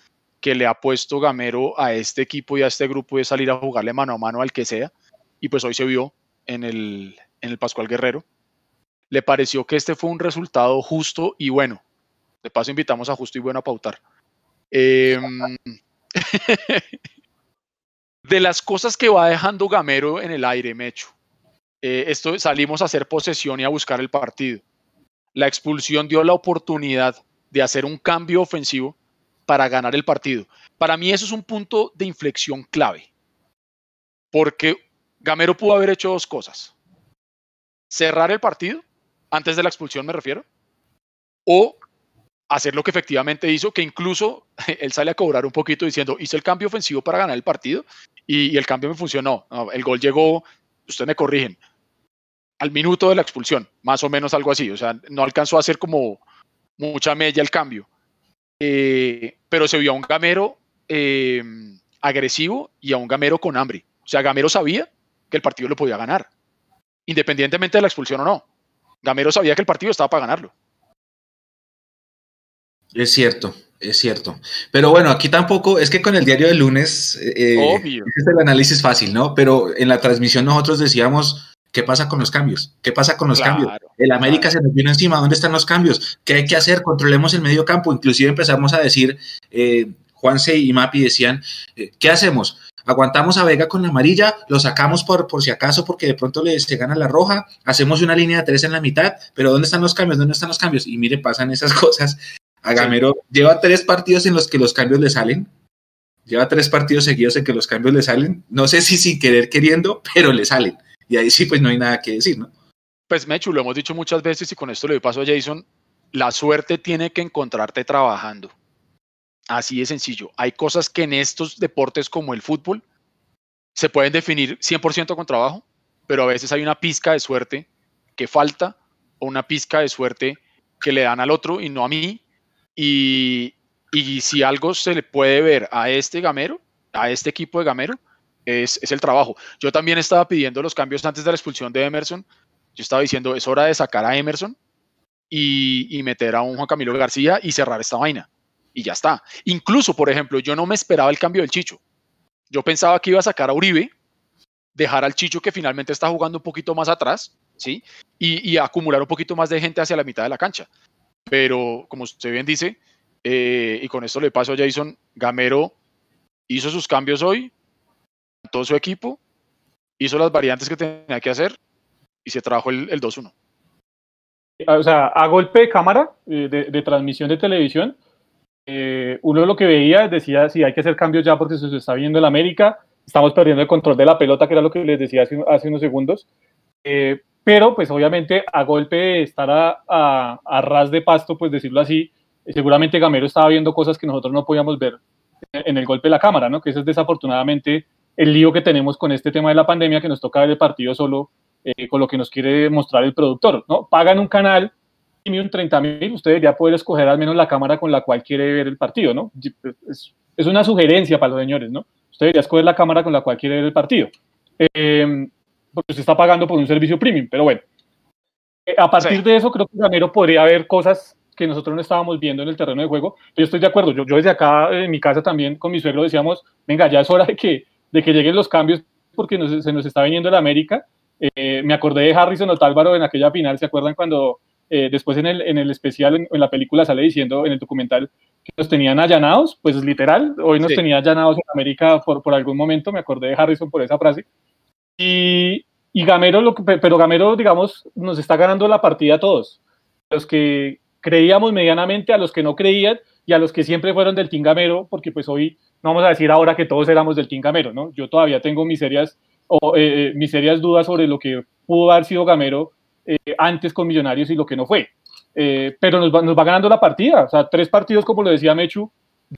que le ha puesto Gamero a este equipo y a este grupo de salir a jugarle mano a mano al que sea. Y pues hoy se vio en el, en el Pascual Guerrero. Le pareció que este fue un resultado justo y bueno. De paso, invitamos a Justo y Bueno a pautar. Em, [LAUGHS] de las cosas que va dejando Gamero en el aire, Mecho. Eh, esto salimos a hacer posesión y a buscar el partido. La expulsión dio la oportunidad de hacer un cambio ofensivo para ganar el partido. Para mí eso es un punto de inflexión clave. Porque Gamero pudo haber hecho dos cosas. Cerrar el partido, antes de la expulsión me refiero, o hacer lo que efectivamente hizo, que incluso [LAUGHS] él sale a cobrar un poquito diciendo, hice el cambio ofensivo para ganar el partido y, el cambio me funcionó. el gol llegó, ustedes me corrigen, al minuto de la expulsión, más o menos algo así. O sea, no alcanzó a hacer como mucha media el cambio. Eh, pero se vio a un gamero eh, agresivo y a un gamero con hambre. O sea, Gamero sabía que el partido lo podía ganar, independientemente de la expulsión o no. Gamero sabía que el partido estaba para ganarlo. Es cierto, es cierto. Pero bueno, aquí tampoco, es que con el diario del lunes eh, eh es el análisis fácil, ¿no? Pero en la transmisión nosotros decíamos, ¿qué pasa con los cambios? ¿Qué pasa con los cambios? El América se nos vino encima, ¿dónde están los cambios? ¿Qué hay que hacer? Controlemos el medio campo. Inclusive empezamos a decir, eh, Juanse y Mapi decían, eh, ¿qué hacemos? aguantamos a Vega con la amarilla, lo sacamos por, por si acaso porque de pronto le, se gana la roja, hacemos una línea de tres en la mitad, pero ¿dónde están los cambios? ¿Dónde están los cambios? Y mire, pasan esas [LAUGHS] cosas a Gamero lleva tres partidos en los que los cambios le salen. Lleva tres partidos seguidos en que los cambios le salen. No sé si sin querer queriendo, [LAUGHS] pero le salen. Y ahí sí, pues no hay nada que decir, ¿no? Pues Mechu, lo hemos dicho muchas veces y con esto le doy paso a Jason. La suerte tiene que encontrarte trabajando. Así de sencillo. Hay cosas que en estos deportes como el fútbol se pueden definir 100% con trabajo, pero a veces hay una pizca de suerte que falta o una pizca de suerte que le dan al otro y no a mí y, si algo se le puede ver a este gamero, a este equipo de gamero, es, el trabajo. Yo también estaba pidiendo los cambios antes de la expulsión de Emerson. Yo estaba diciendo, es hora de sacar a Emerson y, meter a un Juan Camilo García y cerrar esta vaina. Y ya está. Incluso, por ejemplo, yo no me esperaba el cambio del Chicho. Yo pensaba que iba a sacar a Uribe, dejar al Chicho que finalmente está jugando un poquito más atrás, ¿sí? Y, y acumular un poquito más de gente hacia la mitad de la cancha. Pero como usted bien dice, eh, y con esto le paso a Jason, Gamero hizo sus cambios hoy, todo su equipo, hizo las variantes que tenía que hacer y se trajo el, 2-1. O sea, a golpe de cámara eh, de, transmisión de televisión, eh, uno lo que veía decía, si hay que hacer cambios ya porque se está viendo el América, estamos perdiendo el control de la pelota, que era lo que les decía hace, hace unos segundos pero pues obviamente a golpe de estar a, ras de pasto, pues decirlo así, seguramente Gamero estaba viendo cosas que nosotros no podíamos ver en el golpe de la cámara, ¿no? Que ese es desafortunadamente el lío que tenemos con este tema de la pandemia, que nos toca ver el partido solo eh, con lo que nos quiere mostrar el productor, ¿no? Pagan un canal premium 30 mil, usted debería poder escoger al menos la cámara con la cual quiere ver el partido, ¿no? Es, es una sugerencia para los señores, ¿no? Usted debería escoger la cámara con la cual quiere ver el partido. Eh, porque se está pagando por un servicio premium, pero bueno. Eh, a partir de eso, creo que Gamero podría haber cosas que nosotros no estábamos viendo en el terreno de juego. Yo estoy de acuerdo. Yo, yo desde acá, en mi casa también, con mi suegro, decíamos, venga, ya es hora de que, de que lleguen los cambios porque se nos está viniendo la América. Eh, me acordé de Harrison Otálvaro en aquella final, ¿se acuerdan cuando eh, después en el, en el especial, en, la película sale diciendo, en el documental, que nos tenían allanados? Pues literal, hoy nos tenía allanados en América por, por algún momento, me acordé de Harrison por esa frase. Y, y Gamero, lo pero Gamero, digamos, nos está ganando la partida a todos. Los que creíamos medianamente, a los que no creían y a los que siempre fueron del Team Gamero, porque pues hoy no vamos a decir ahora que todos éramos del Team Gamero, ¿no? Yo todavía tengo mis serias, o, eh, eh, dudas sobre lo que pudo haber sido Gamero eh, antes con Millonarios y lo que no fue. pero nos va, nos va ganando la partida, o sea, tres partidos, como lo decía Mechu,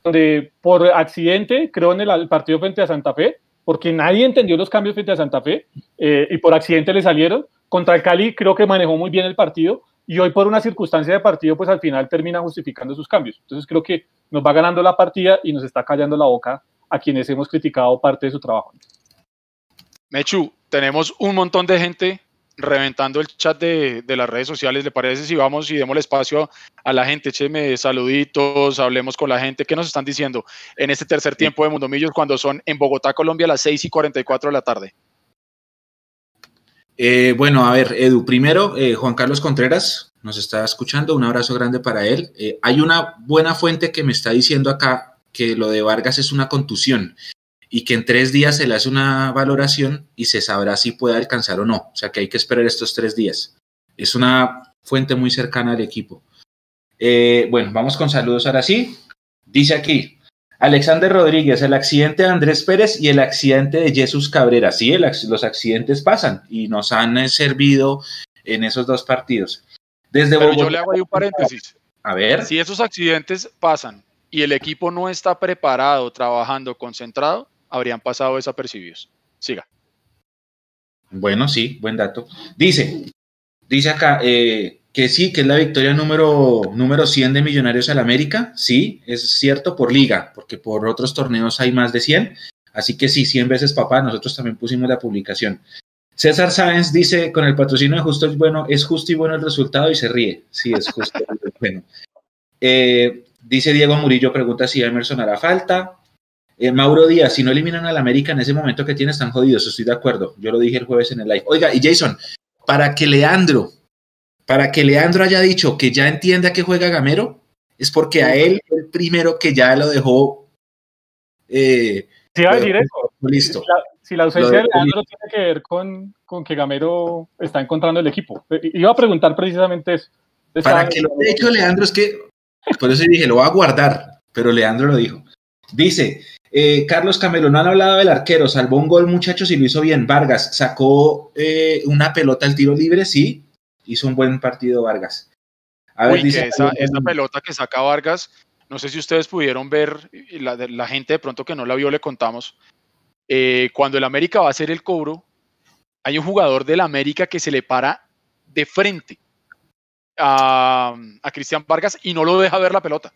donde por accidente, creo en el partido frente a Santa Fe, porque nadie entendió los cambios frente a Santa Fe eh, y por accidente le salieron. Contra el Cali creo que manejó muy bien el partido y hoy por una circunstancia de partido pues al final termina justificando sus cambios. Entonces creo que nos va ganando la partida y nos está callando la boca a quienes hemos criticado parte de su trabajo. Mechu, tenemos un montón de gente reventando el chat de, las redes sociales. ¿Le parece si vamos y demos el espacio a la gente? Écheme saluditos, hablemos con la gente. ¿Qué nos están diciendo en este tercer tiempo de Mundomillos cuando son en Bogotá, Colombia, a las 6 y 44 de la tarde? Eh, bueno, a ver, Edu, primero, eh, Juan Carlos Contreras nos está escuchando, un abrazo grande para él. Eh, hay una buena fuente que me está diciendo acá que lo de Vargas es una contusión y que en tres días se le hace una valoración y se sabrá si puede alcanzar o no. O sea que hay que esperar estos tres días. Es una fuente muy cercana al equipo. Eh, bueno, vamos con saludos ahora sí. Dice aquí, Alexander Rodríguez, el accidente de Andrés Pérez y el accidente de Jesús Cabrera. Sí, los accidentes pasan y nos han eh, servido en esos dos partidos. Desde Pero yo le hago ahí un paréntesis. A ver. Si esos accidentes pasan y el equipo no está preparado, trabajando, concentrado, habrían pasado desapercibidos. Siga. Bueno, sí, buen dato. Dice, dice acá eh, que sí, que es la victoria número, número 100 de Millonarios al América. Sí, es cierto por liga, porque por otros torneos hay más de 100. Así que sí, 100 veces papá, nosotros también pusimos la publicación. César Sáenz dice, con el patrocinio de Justo es bueno, es justo y bueno el resultado y se ríe. Sí, es justo y [LAUGHS] bueno. Eh, dice Diego Murillo, pregunta si Emerson hará falta. Eh, Mauro Díaz, si no eliminan al América en ese momento que tiene, están jodidos, estoy de acuerdo. Yo lo dije el jueves en el live. Oiga, y Jason, para que Leandro, para que Leandro haya dicho que ya entienda que juega Gamero, es porque a él el primero que ya lo dejó. Eh, sí, a decir eso. Listo. Si la, ausencia de Leandro tiene que ver con, con, que Gamero está encontrando el equipo. Iba a preguntar precisamente eso. Para que lo haya dicho Leandro es que, por eso dije, lo va a guardar, pero Leandro lo dijo. Dice, eh, Carlos Camelo, no han hablado del arquero, salvó un gol muchachos y lo hizo bien. Vargas sacó eh, una pelota al tiro libre, sí, hizo un buen partido Vargas. A ver, dice, esa, pelota que saca Vargas, no sé si ustedes pudieron ver, la, la gente de pronto que no la vio le contamos, eh, cuando el América va a hacer el cobro, hay un jugador del América que se le para de frente a, a Cristian Vargas y no lo deja ver la pelota.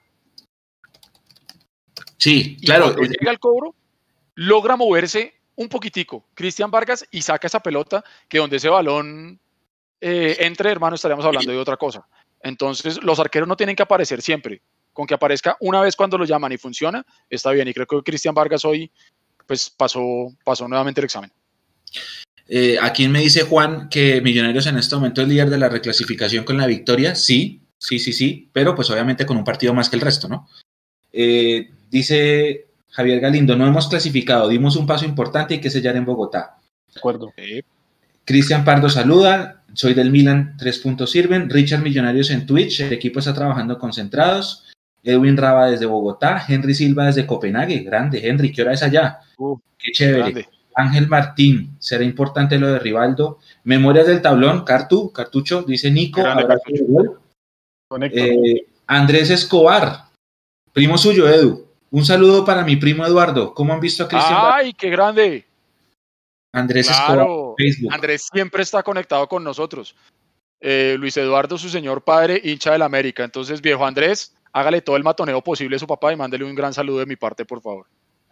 Sí, claro. Cuando llega al cobro, logra moverse un poquitico Cristian Vargas y saca esa pelota que donde ese balón eh, entre, hermano, estaríamos hablando de otra cosa. Entonces, los arqueros no tienen que aparecer siempre. Con que aparezca una vez cuando lo llaman y funciona, está bien. Y creo que Cristian Vargas hoy pues pasó, pasó nuevamente el examen. Eh, aquí me dice Juan que Millonarios en este momento es líder de la reclasificación con la victoria. Sí, sí, sí, sí, pero pues obviamente con un partido más que el resto, ¿no? Eh, dice Javier Galindo, no hemos clasificado, dimos un paso importante y que sellar en Bogotá. De acuerdo. Cristian Pardo saluda, soy del Milan, tres puntos sirven. Richard Millonarios en Twitch, el equipo está trabajando concentrados. Edwin Raba desde Bogotá, Henry Silva desde Copenhague, grande, Henry, ¿qué hora es allá? Qué chévere. Ángel Martín, será importante lo de Rivaldo. Memorias del tablón, Cartu, Cartucho, dice Nico. Eh, Andrés Escobar, Primo suyo, Edu. Un saludo para mi primo Eduardo. ¿Cómo han visto a Cristian? ¡Ay, qué grande! Andrés claro, Facebook. Andrés siempre está conectado con nosotros. Eh, Luis Eduardo, su señor padre, hincha del América. Entonces, viejo Andrés, hágale todo el matoneo posible a su papá y mándele un gran saludo de mi parte, por favor.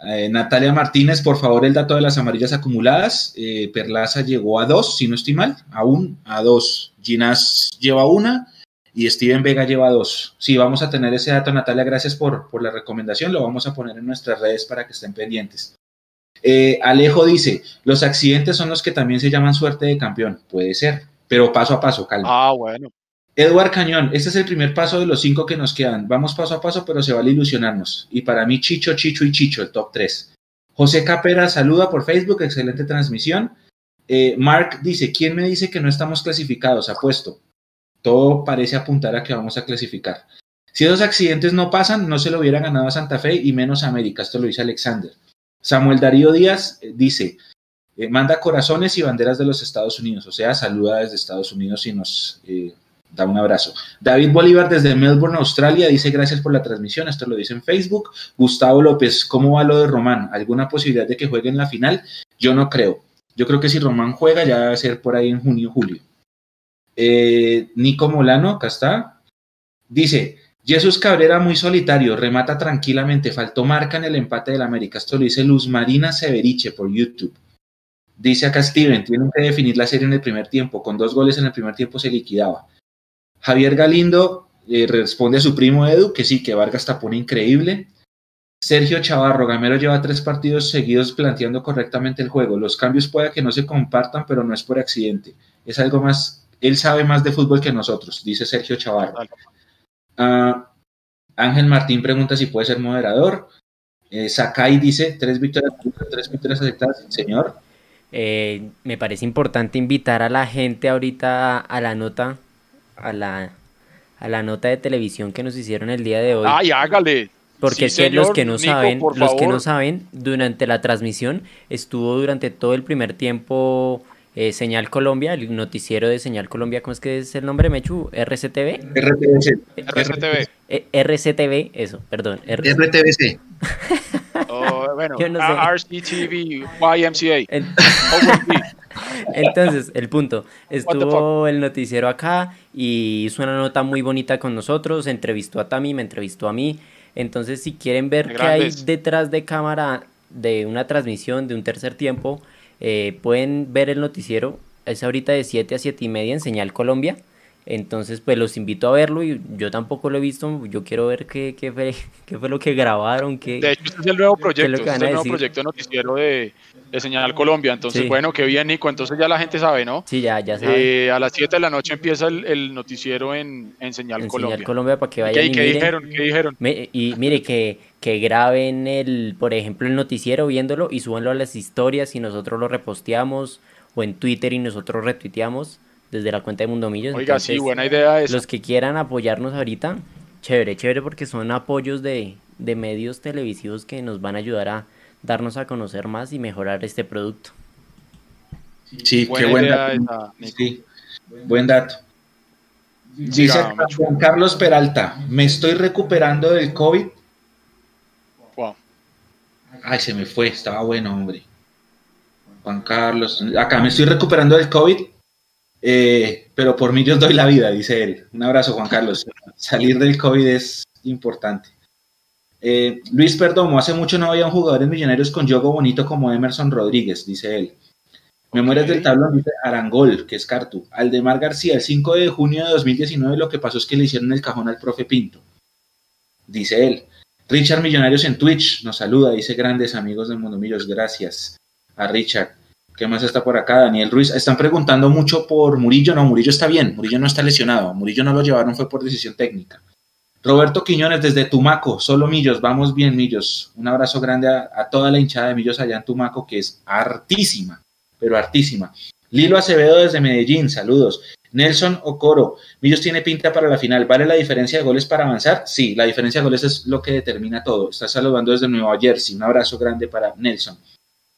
Eh, Natalia Martínez, por favor, el dato de las amarillas acumuladas. Eh, Perlaza llegó a dos, si no estoy mal, aún a dos. Ginas lleva una y Steven Vega lleva dos. Sí, vamos a tener ese dato, Natalia, gracias por, por la recomendación. Lo vamos a poner en nuestras redes para que estén pendientes. Eh, Alejo dice, los accidentes son los que también se llaman suerte de campeón. Puede ser, pero paso a paso, calma. Ah, bueno. Edward Cañón, este es el primer paso de los cinco que nos quedan. Vamos paso a paso, pero se vale ilusionarnos. Y para mí, Chicho, Chicho y Chicho, el top 3. José Capera saluda por Facebook, excelente transmisión. Eh, Mark dice, ¿quién me dice que no estamos clasificados? Apuesto. Todo parece apuntar a que vamos a clasificar. Si esos accidentes no pasan, no se lo hubiera ganado a Santa Fe y menos a América. Esto lo dice Alexander. Samuel Darío Díaz eh, dice, eh, manda corazones y banderas de los Estados Unidos, o sea, saluda desde Estados Unidos y nos eh, da un abrazo. David Bolívar desde Melbourne, Australia, dice gracias por la transmisión, esto lo dice en Facebook. Gustavo López, ¿cómo va lo de Román? ¿Alguna posibilidad de que juegue en la final? Yo no creo. Yo creo que si Román juega ya va a ser por ahí en junio, julio. Nico Molano, acá está. Dice, Jesús Cabrera muy solitario, remata tranquilamente, faltó marca en el empate del América. Esto lo dice Luz Marina Severiche por YouTube. Dice acá Steven, tienen que definir la serie en el primer tiempo. Con dos goles en el primer tiempo se liquidaba. Javier Galindo eh, responde a su primo Edu que sí, que Vargas tapone increíble. Sergio Chavarro, Gamero lleva tres partidos seguidos planteando correctamente el juego. Los cambios puede que no se compartan, pero no es por accidente. Es algo más, él sabe más de fútbol que nosotros, dice Sergio Chavarro. Ah, Ángel Martín pregunta si puede ser moderador. Eh, Sakai dice, tres victorias, tres victorias aceptadas, señor. Eh, me parece importante invitar a la gente ahorita a la nota, a la, a la nota de televisión que nos hicieron el día de hoy. ¡Ay, hágale! Porque los que no saben, los que no saben, durante la transmisión estuvo durante todo el primer tiempo eh, Señal Colombia, el noticiero de Señal Colombia, ¿cómo es que es el nombre, Mechu? ¿RCTV? RCTV. RCTV, eso, perdón. RTVC. [LAUGHS] oh, bueno, RCTV, YMCA. [LAUGHS] [LAUGHS] Entonces, el punto, estuvo el noticiero acá y hizo una nota muy bonita con nosotros, entrevistó a Tami, me entrevistó a mí. Entonces, si quieren ver qué hay detrás de cámara de una transmisión de un tercer tiempo, eh, pueden ver el noticiero, es ahorita de 7 a 7 y media en Señal Colombia. Entonces, pues los invito a verlo y yo tampoco lo he visto. Yo quiero ver qué, qué, fue, [LAUGHS] qué fue lo que grabaron. Qué, de hecho, este es el nuevo proyecto, este es el nuevo proyecto noticiero de, de Señal Colombia. Entonces, bueno, qué bien, Nico. Entonces ya la gente sabe, ¿no? Sí, ya, ya sabe. Eh, a las 7 de la noche empieza el, el noticiero en, en Señal Colombia. Señal Colombia para que vayan. ¿Qué, ¿qué dijeron? ¿Qué dijeron? y mire que que graben el, por ejemplo, el noticiero viéndolo y súbanlo a las historias y nosotros lo reposteamos o en Twitter y nosotros retuiteamos desde la cuenta de Mundo Millos. Oiga, sí, buena idea Los que quieran apoyarnos ahorita, chévere, chévere porque son apoyos de, de medios televisivos que nos van a ayudar a darnos a conocer más y mejorar este producto. Sí, qué buen dato. sí, buen dato. Dice Juan Carlos Peralta, me estoy recuperando del COVID Ay, se me fue, estaba bueno, hombre. Juan Carlos, acá me estoy recuperando del COVID, eh, pero por mí yo doy la vida, dice él. Un abrazo, Juan Carlos. [LAUGHS] Salir del COVID es importante. Eh, Luis Perdomo, hace mucho no había un jugador en Millonarios con yogo bonito como Emerson Rodríguez, dice él. Memorias del tablón, dice Arangol, que es Cartu. Aldemar García, el 5 de junio de 2019 lo que pasó es que le hicieron el cajón al profe Pinto. Dice él. Richard Millonarios en Twitch nos saluda, dice grandes amigos del Mundo Millos, gracias a Richard. ¿Qué más está por acá? Daniel Ruiz. Están preguntando mucho por Murillo. No, Murillo está bien. Murillo no está lesionado. Murillo no lo llevaron, fue por decisión técnica. Roberto Quiñones desde Tumaco. Solo Millos. Vamos bien, Millos. Un abrazo grande a, toda la hinchada de Millos allá en Tumaco, que es hartísima, pero hartísima. Lilo Acevedo desde Medellín. Saludos. Nelson Ocoro, Millos tiene pinta para la final. ¿Vale la diferencia de goles para avanzar? Sí, la diferencia de goles es lo que determina todo. Está saludando desde Nueva Jersey. Un abrazo grande para Nelson.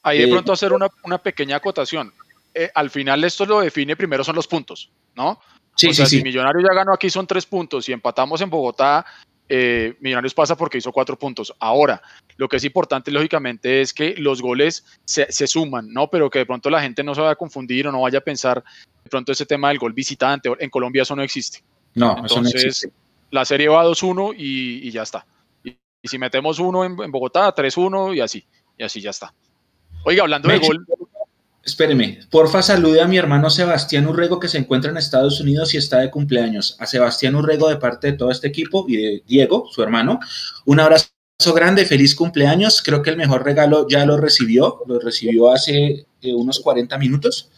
Ahí de eh, pronto hacer una, pequeña acotación. Eh, al final esto lo define primero son los puntos, ¿no? Sí, o sea, si Millonario ya ganó aquí son tres puntos y empatamos en Bogotá, eh, Millonarios pasa porque hizo cuatro puntos. Ahora, lo que es importante, lógicamente, es que los goles se, suman, ¿no? Pero que de pronto la gente no se vaya a confundir o no vaya a pensar de pronto ese tema del gol visitante. En Colombia eso no existe. No, Entonces, eso no existe. la serie va 2-1 y, ya está. Y, si metemos uno en, Bogotá, 3-1 y así. Y así ya está. Oiga, hablando de gol. Espéreme, porfa salude a mi hermano Sebastián Urrego que se encuentra en Estados Unidos y está de cumpleaños. A Sebastián Urrego de parte de todo este equipo y de Diego, su hermano. Un abrazo grande, feliz cumpleaños. Creo que el mejor regalo ya lo recibió, lo recibió hace eh, unos 40 minutos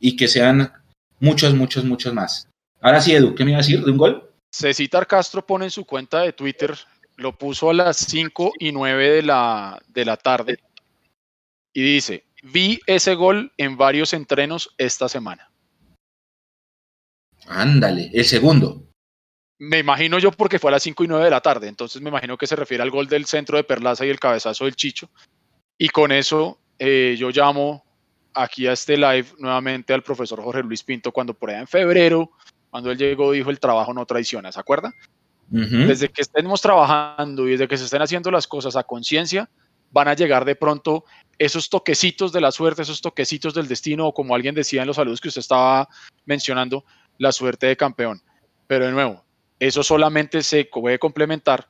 y que sean muchos, muchos, muchos más. Ahora sí, Edu, ¿qué me iba a decir de un gol? Cecitar Castro pone en su cuenta de Twitter, lo puso a las 5 y 9 de la, de la tarde y dice, Vi ese gol en varios entrenos esta semana. Ándale, el segundo. Me imagino yo porque fue a las 5 y 9 de la tarde, entonces me imagino que se refiere al gol del centro de Perlaza y el cabezazo del Chicho. Y con eso eh, yo llamo aquí a este live nuevamente al profesor Jorge Luis Pinto cuando por allá en febrero, cuando él llegó, dijo el trabajo no traiciona, ¿se acuerda? Desde que estemos trabajando y desde que se estén haciendo las cosas a conciencia, van a llegar de pronto esos toquecitos de la suerte, esos toquecitos del destino, o como alguien decía en los saludos que usted estaba mencionando, la suerte de campeón. Pero de nuevo, eso solamente se puede complementar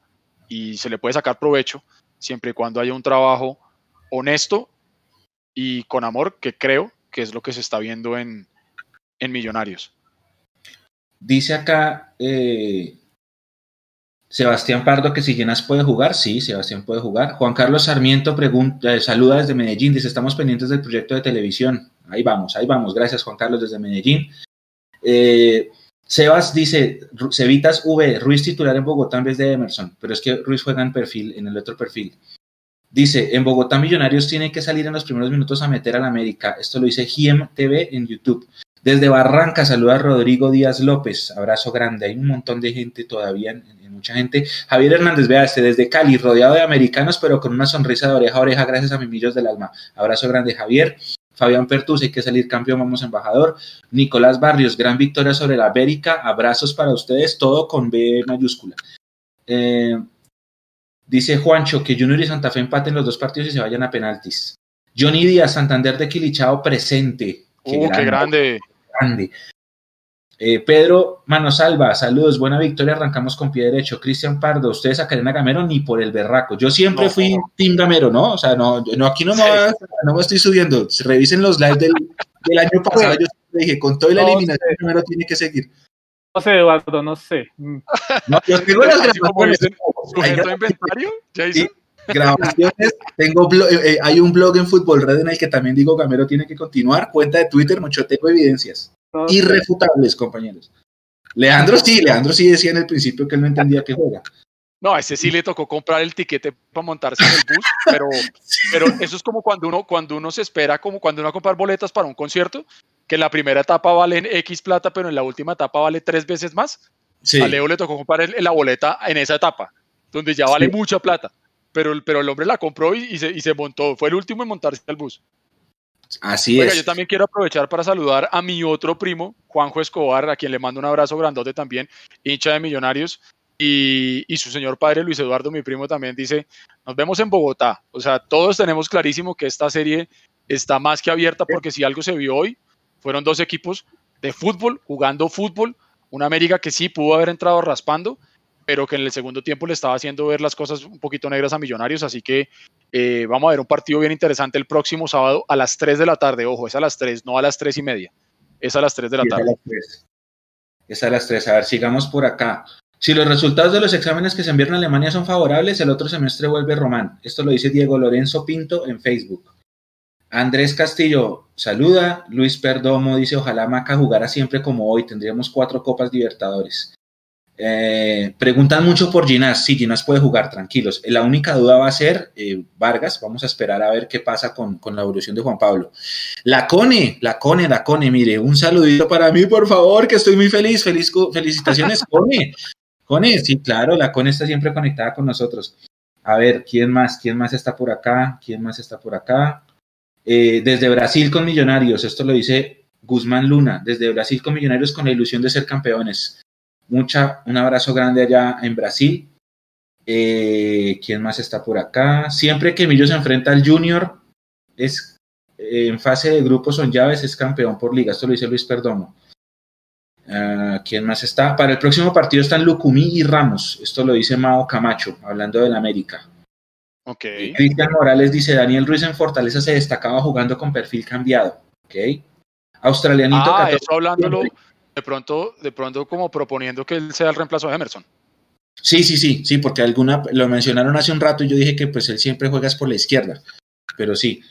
y se le puede sacar provecho siempre y cuando haya un trabajo honesto y con amor, que creo que es lo que se está viendo en, en Millonarios. Dice acá eh, Sebastián Pardo que si Llenas puede jugar, sí, Sebastián puede jugar. Juan Carlos Sarmiento pregunta, eh, saluda desde Medellín, dice, estamos pendientes del proyecto de televisión. Ahí vamos, ahí vamos. Gracias Juan Carlos desde Medellín. Eh, Sebas dice, Cevitas V, Ruiz titular en Bogotá en vez de Emerson, pero es que Ruiz juega en perfil, en el otro perfil. Dice, en Bogotá Millonarios tiene que salir en los primeros minutos a meter al América. Esto lo dice GIEM TV en YouTube. Desde Barranca saluda a Rodrigo Díaz López. Abrazo grande. Hay un montón de gente todavía, mucha gente. Javier Hernández, vea este desde Cali, rodeado de americanos, pero con una sonrisa de oreja a oreja, gracias a mis millos del alma. Abrazo grande, Javier. Fabián Pertus, hay que salir campeón, vamos embajador. Nicolás Barrios, gran victoria sobre la América. Abrazos para ustedes, todo con B mayúscula. Eh, dice Juancho que Junior y Santa Fe empaten los dos partidos y se vayan a penaltis. Johnny Díaz, Santander de Quilichao, presente. Qué, uh, qué grande grande. Eh, Pedro Manosalva, saludos, buena victoria, arrancamos con pie derecho. Cristian Pardo, ustedes a Karina Gamero ni por el berraco. Yo siempre fui Team Gamero, ¿no? O sea, no, no aquí no me, no me estoy subiendo. Revisen los lives del, del año pasado. Yo dije, con toda la eliminación, Gamero tiene que seguir. No sé, Eduardo, no sé. No, yo tengo las grabaciones. ¿Sujeto inventario? ¿Ya hizo? grabaciones. Tengo eh, eh, hay un blog en Fútbol Red en el que también digo Gamero tiene que continuar. Cuenta de Twitter, mucho tengo evidencias. Irrefutables, compañeros. Leandro sí, Leandro sí decía en el principio que él no entendía que juega. No, a ese sí le tocó comprar el tiquete para montarse en el bus, pero, [LAUGHS] pero eso es como cuando uno, cuando uno se espera, como cuando uno va a comprar boletas para un concierto, que en la primera etapa valen X plata, pero en la última etapa vale tres veces más. A Leo le tocó comprar la boleta en esa etapa, donde ya vale mucha plata pero, pero el hombre la compró y, se, y, se, montó. Fue el último en montarse al bus. Así es. Yo también quiero aprovechar para saludar a mi otro primo, Juanjo Escobar, a quien le mando un abrazo grandote también, hincha de Millonarios. Y, y, su señor padre Luis Eduardo, mi primo, también dice, nos vemos en Bogotá. O sea, todos tenemos clarísimo que esta serie está más que abierta porque si algo se vio hoy, fueron dos equipos de fútbol, jugando fútbol, una América que sí pudo haber entrado raspando, pero que en el segundo tiempo le estaba haciendo ver las cosas un poquito negras a Millonarios, así que eh, vamos a ver un partido bien interesante el próximo sábado a las 3 de la tarde, ojo, es a las 3, no a las 3 y media, es a las 3 de la tarde. Es a las 3, a ver, sigamos por acá. Si los resultados de los exámenes que se envían a Alemania son favorables, el otro semestre vuelve Román. Esto lo dice Diego Lorenzo Pinto en Facebook. Andrés Castillo saluda. Luis Perdomo dice: Ojalá Maca jugara siempre como hoy. Tendríamos cuatro Copas Libertadores. Eh, preguntan mucho por Ginás. Sí, Ginás puede jugar, tranquilos. La única duda va a ser eh, Vargas. Vamos a esperar a ver qué pasa con, la evolución de Juan Pablo. La Cone, la Cone, la Cone, mire, un saludito para mí, por favor, que estoy muy feliz. feliz felicitaciones, [LAUGHS] Cone. Cone, sí, claro, la Cone está siempre conectada con nosotros. A ver, ¿quién más? ¿Quién más está por acá? ¿Quién más está por acá? Eh, desde Brasil con Millonarios, esto lo dice Guzmán Luna, desde Brasil con Millonarios con la ilusión de ser campeones. Mucha, un abrazo grande allá en Brasil. Eh, ¿Quién más está por acá? Siempre que Millos se enfrenta al Junior, es eh, en fase de grupos son llaves, es campeón por liga. Esto lo dice Luis Perdomo. Ah, ¿Quién más está? Para el próximo partido están Lucumí y Ramos. Esto lo dice Mao Camacho, hablando del América. Ok. Cristian Morales dice: Daniel Ruiz en Fortaleza se destacaba jugando con perfil cambiado. Ok. Australianito. Ah, eso hablándolo de pronto, de pronto como proponiendo que él sea el reemplazo de Emerson. Sí, sí, sí, sí, porque alguna lo mencionaron hace un rato y yo dije que pues él siempre juega por la izquierda, pero sí.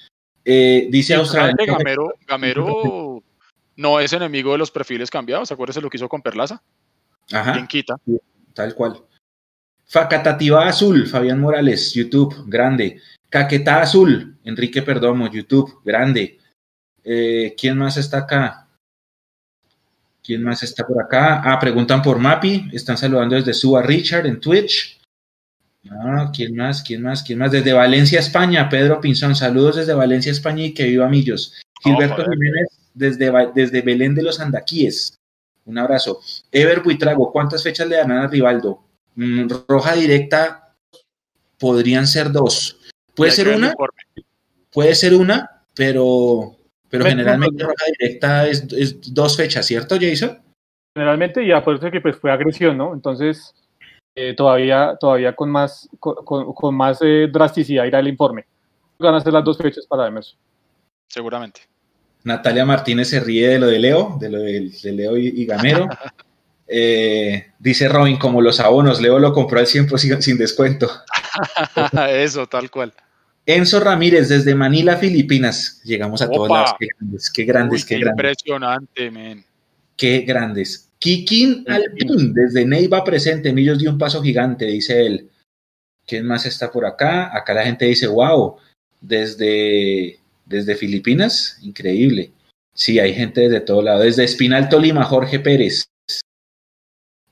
Eh, dice Australianito. Gamero, Gamero no es enemigo de los perfiles cambiados. Acuérdese lo que hizo con Perlaza. Ajá. quita. Tal cual. Facatativa Azul, Fabián Morales, YouTube, grande. Caquetá Azul, Enrique Perdomo, YouTube, grande. Eh, ¿Quién más está acá? ¿Quién más está por acá? Ah, preguntan por Mapi. Están saludando desde Suba Richard en Twitch. Ah, ¿quién más? ¿Quién más? ¿Quién más? Desde Valencia, España, Pedro Pinzón. Saludos desde Valencia, España y que viva Millos. Gilberto Jiménez desde, desde Belén de los Andaquíes. Un abrazo. Ever Buitrago, ¿cuántas fechas le dan a Rivaldo? Mm, roja directa podrían ser dos. Puede ser una, puede ser una, pero, pero generalmente roja directa es, dos fechas, ¿cierto, Jason? Generalmente, y acuérdate que pues fue agresión, ¿no? Entonces, eh, todavía, todavía con más, con, más eh, drasticidad irá el informe. Van a ser las dos fechas para Emerson. Seguramente. Natalia Martínez se ríe de lo de Leo, de lo de, Leo y, Gamero. [LAUGHS] Eh, dice Robin, como los abonos, Leo lo compró al 100% sin descuento. [LAUGHS] Eso, tal cual. Enzo Ramírez, desde Manila, Filipinas. Llegamos a todas las. Qué grandes, qué grandes, qué, grandes. Impresionante, men. Qué grandes. Kikín Alpín, desde Neiva presente, Millos dio un paso gigante, dice él. ¿Quién más está por acá? Acá la gente dice, wow, desde desde Filipinas, increíble. Sí, hay gente desde todo lado. Desde Espinal Tolima, Jorge Pérez.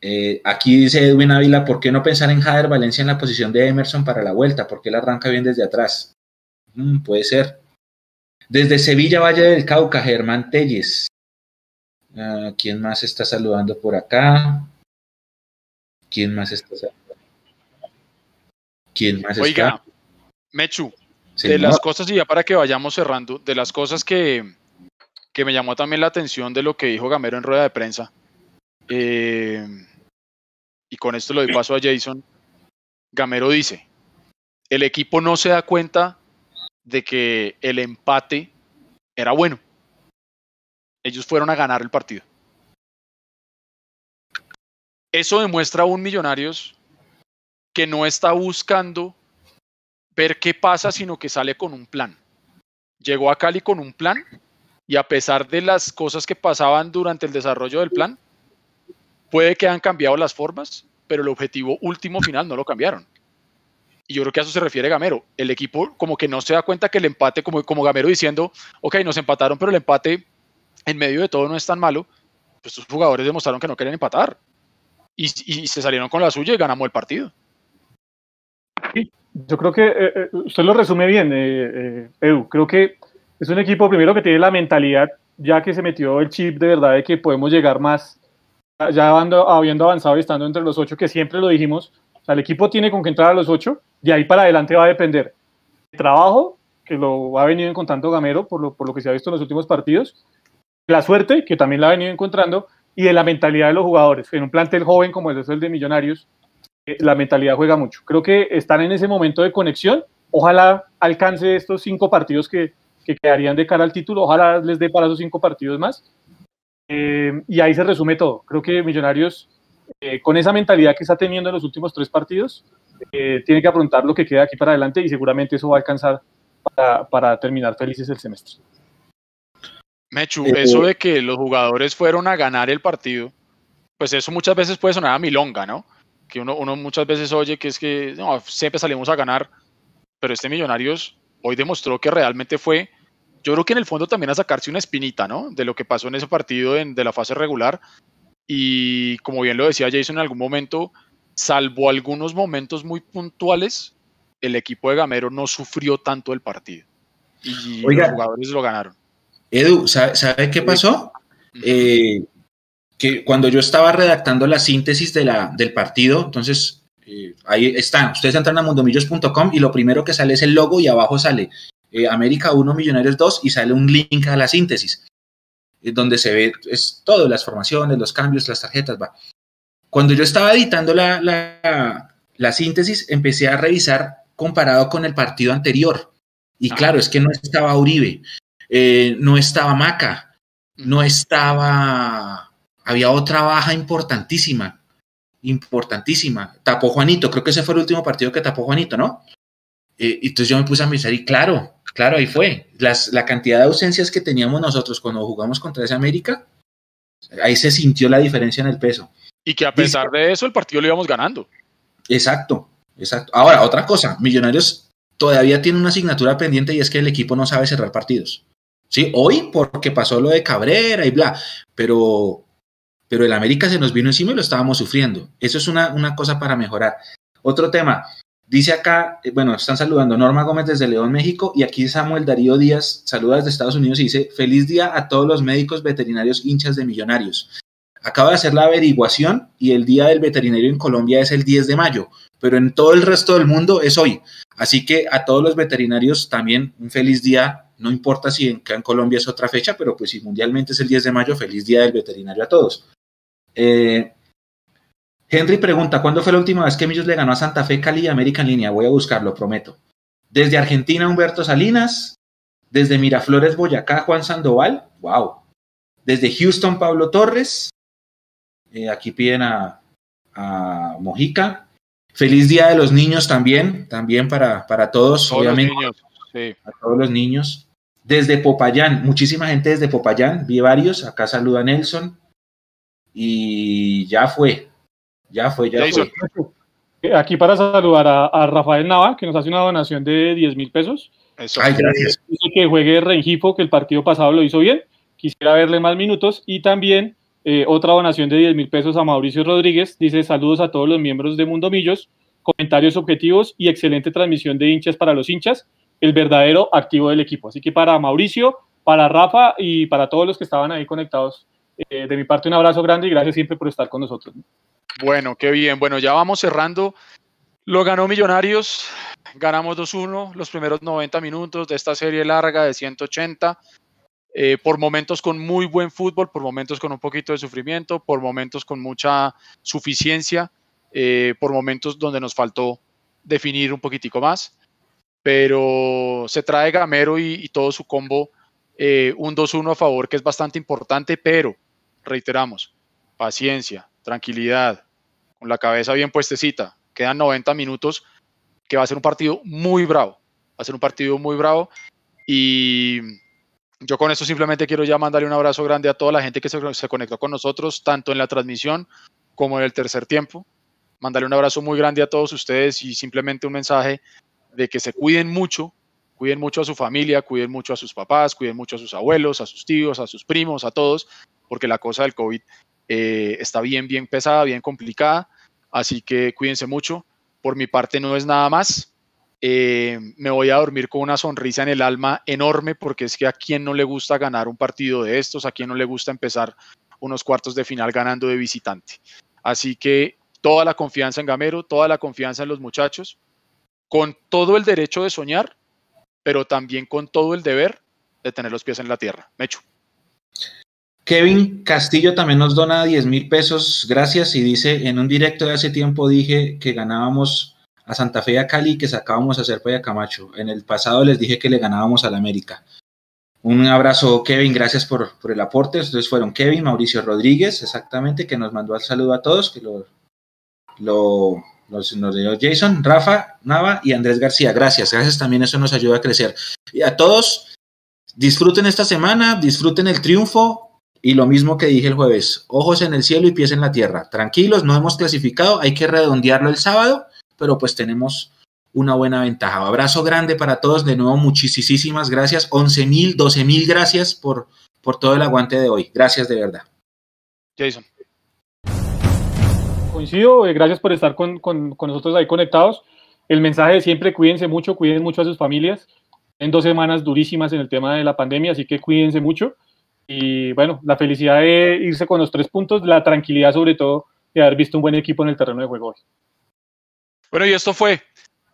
Eh, aquí dice Edwin Ávila, ¿por qué no pensar en Jader Valencia en la posición de Emerson para la vuelta? Porque él arranca bien desde atrás. Mm, puede ser. Desde Sevilla, Valle del Cauca, Germán Telles. Ah, ¿Quién más está saludando por acá? ¿Quién más está saludando? ¿Quién más Oiga, Mechu, de las cosas, y ya para que vayamos cerrando, de las cosas que, que, me llamó también la atención de lo que dijo Gamero en rueda de prensa, eh, y con esto lo doy paso a Jason, Gamero dice, el equipo no se da cuenta de que el empate era bueno. Ellos fueron a ganar el partido. Eso demuestra a un Millonarios que no está buscando ver qué pasa, sino que sale con un plan. Llegó a Cali con un plan y a pesar de las cosas que pasaban durante el desarrollo del plan, puede que hayan cambiado las formas, pero el objetivo último final no lo cambiaron. Y yo creo que a eso se refiere Gamero. El equipo como que no se da cuenta que el empate, como, como Gamero diciendo, ok, nos empataron, pero el empate en medio de todo no es tan malo, pues estos jugadores demostraron que no querían empatar. Y, se salieron con la suya y ganamos el partido. Yo creo que eh, eh, usted lo resume bien, eh, Edu. Creo que es un equipo primero que tiene la mentalidad, ya que se metió el chip de verdad de que podemos llegar más, ya habiendo avanzado y estando entre los ocho, que siempre lo dijimos. El equipo tiene con que entrar a los ocho, de ahí para adelante va a depender el trabajo, que lo ha venido encontrando Gamero por lo, que se ha visto en los últimos partidos, la suerte, que también la ha venido encontrando, y de la mentalidad de los jugadores. En un plantel joven como es el de Millonarios, la mentalidad juega mucho. Creo que están en ese momento de conexión. Ojalá alcance estos cinco partidos que, que quedarían de cara al título. Ojalá les dé para esos cinco partidos más. Eh, y ahí se resume todo. Creo que Millonarios, eh, con esa mentalidad que está teniendo en los últimos tres partidos, eh, tiene que afrontar lo que queda aquí para adelante y seguramente eso va a alcanzar para, para terminar felices el semestre. Mechu, eso de que los jugadores fueron a ganar el partido, pues eso muchas veces puede sonar a milonga, ¿no? que uno, muchas veces oye que es que siempre salimos a ganar, pero este Millonarios hoy demostró que realmente fue, yo creo que en el fondo también a sacarse una espinita, ¿no? De lo que pasó en ese partido de la fase regular. Y como bien lo decía Jason en algún momento, salvo algunos momentos muy puntuales, el equipo de Gamero no sufrió tanto el partido. Y los jugadores lo ganaron. Edu, ¿sabe, qué pasó? Eh, que cuando yo estaba redactando la síntesis de la, del partido, entonces Eh, ahí están. Ustedes entran a mundomillos.com y lo primero que sale es el logo y abajo sale eh, América 1, Millonarios 2 y sale un link a la síntesis, donde se ve es todo, las formaciones, los cambios, las tarjetas. Va. Cuando yo estaba editando la, la, síntesis, empecé a revisar comparado con el partido anterior. Y claro, es que no estaba Uribe, no estaba Maca, no estaba... Había otra baja importantísima importantísima. Tapó Juanito, creo que ese fue el último partido que tapó Juanito, ¿no? Eh, entonces yo me puse a pensar y claro, claro, ahí fue. Las, la cantidad de ausencias que teníamos nosotros cuando jugamos contra esa América, ahí se sintió la diferencia en el peso. Y que a pesar de eso el partido lo íbamos ganando. Exacto, exacto. Ahora, otra cosa, Millonarios todavía tiene una asignatura pendiente y es que el equipo no sabe cerrar partidos. Sí, hoy porque pasó lo de Cabrera y bla, pero pero el América se nos vino encima y lo estábamos sufriendo. Eso es una, una cosa para mejorar. Otro tema, dice acá, eh, bueno, están saludando Norma Gómez desde León, México, y aquí Samuel Darío Díaz saluda desde Estados Unidos y dice, feliz día a todos los médicos veterinarios hinchas de millonarios. Acaba de hacer la averiguación y el día del veterinario en Colombia es el 10 de mayo, pero en todo el resto del mundo es hoy. Así que a todos los veterinarios también un feliz día, no importa si en, en Colombia es otra fecha, pero pues si mundialmente es el 10 de mayo, feliz día del veterinario a todos. Eh, Henry pregunta, ¿cuándo fue la última vez que Millos le ganó a Santa Fe, Cali y América en línea? Voy a buscarlo, prometo. Desde Argentina, Humberto Salinas. Desde Miraflores, Boyacá, Juan Sandoval. Wow. Desde Houston, Pablo Torres. Eh, aquí piden a, Mojica. Feliz Día de los Niños también, también para, para todos, obviamente. A todos los niños. Desde Popayán, muchísima gente desde Popayán, vi varios. Acá saluda Nelson y ya fue, ya fue, ya fue. Eh, aquí para saludar a, Rafael Nava, que nos hace una donación de 10 mil pesos. Ay, gracias. Dice que juegue Rengifo, que el partido pasado lo hizo bien. Quisiera verle más minutos. Y también eh, otra donación de 10 mil pesos a Mauricio Rodríguez. Dice saludos a todos los miembros de Mundo Millos. Comentarios objetivos y excelente transmisión de hinchas para los hinchas. El verdadero activo del equipo. Así que para Mauricio, para Rafa y para todos los que estaban ahí conectados eh, de mi parte, un abrazo grande y gracias siempre por estar con nosotros. Bueno, qué bien. Bueno, ya vamos cerrando. Lo ganó Millonarios, ganamos 2-1 los primeros 90 minutos de esta serie larga de 180. Eh, por momentos con muy buen fútbol, por momentos con un poquito de sufrimiento, por momentos con mucha suficiencia, eh, por momentos donde nos faltó definir un poquitico más. Pero se trae Gamero y, todo su combo un 2-1 a favor, que es bastante importante, pero reiteramos, paciencia, tranquilidad, con la cabeza bien puestecita. Quedan 90 minutos, que va a ser un partido muy bravo. Va a ser un partido muy bravo. Y yo con esto simplemente quiero ya mandarle un abrazo grande a toda la gente que se, se conectó con nosotros, tanto en la transmisión como en el tercer tiempo. Mandarle un abrazo muy grande a todos ustedes y simplemente un mensaje de que se cuiden mucho, cuiden mucho a su familia, cuiden mucho a sus papás, cuiden mucho a sus abuelos, a sus tíos, a sus primos, a todos, porque la cosa del COVID eh, está bien, bien pesada, bien complicada. Así que cuídense mucho. Por mi parte no es nada más. Eh, me voy a dormir con una sonrisa en el alma enorme porque es que a quien no le gusta ganar un partido de estos, a quien no le gusta empezar unos cuartos de final ganando de visitante. Así que toda la confianza en Gamero, toda la confianza en los muchachos, con todo el derecho de soñar, pero también con todo el deber de tener los pies en la tierra. Mecho. Kevin Castillo también nos dona 10 mil pesos, gracias, y dice, en un directo de hace tiempo dije que ganábamos a Santa Fe y a Cali que sacábamos a Serpa y a Camacho. En el pasado les dije que le ganábamos al América. Un abrazo, Kevin, gracias por, el aporte. Entonces fueron Kevin, Mauricio Rodríguez, exactamente, que nos mandó el saludo a todos, que lo, lo nos, dio Jason, Rafa, Nava y Andrés García. Gracias, gracias también, eso nos ayuda a crecer. Y a todos, disfruten esta semana, disfruten el triunfo, y lo mismo que dije el jueves, ojos en el cielo y pies en la tierra. Tranquilos, no hemos clasificado, hay que redondearlo el sábado, pero pues tenemos una buena ventaja. Abrazo grande para todos, de nuevo muchísimas gracias, 11 mil, 12 mil gracias por, por todo el aguante de hoy. Gracias de verdad. Jason. Coincido, eh, gracias por estar con, con, con nosotros ahí conectados. El mensaje de siempre, cuídense mucho, cuiden mucho a sus familias. En dos semanas durísimas en el tema de la pandemia, así que cuídense mucho y bueno, la felicidad de irse con los tres puntos, la tranquilidad sobre todo de haber visto un buen equipo en el terreno de juego hoy. Bueno, y esto fue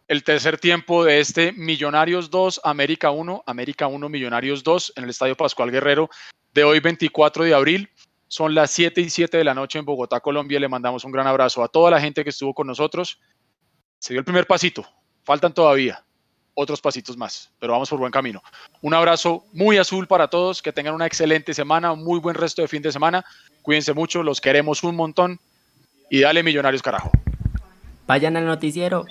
el tercer tiempo de este Millonarios 2, América 1, América 1, Millonarios 2 en el Estadio Pascual Guerrero de hoy 24 de abril. Son las 7 y 7 de la noche en Bogotá, Colombia. Le mandamos un gran abrazo a toda la gente que estuvo con nosotros. Se dio el primer pasito, faltan todavía otros pasitos más, pero vamos por buen camino. Un abrazo muy azul para todos, que tengan una excelente semana, un muy buen resto de fin de semana. Cuídense mucho, los queremos un montón y dale millonarios carajo. Vayan al noticiero.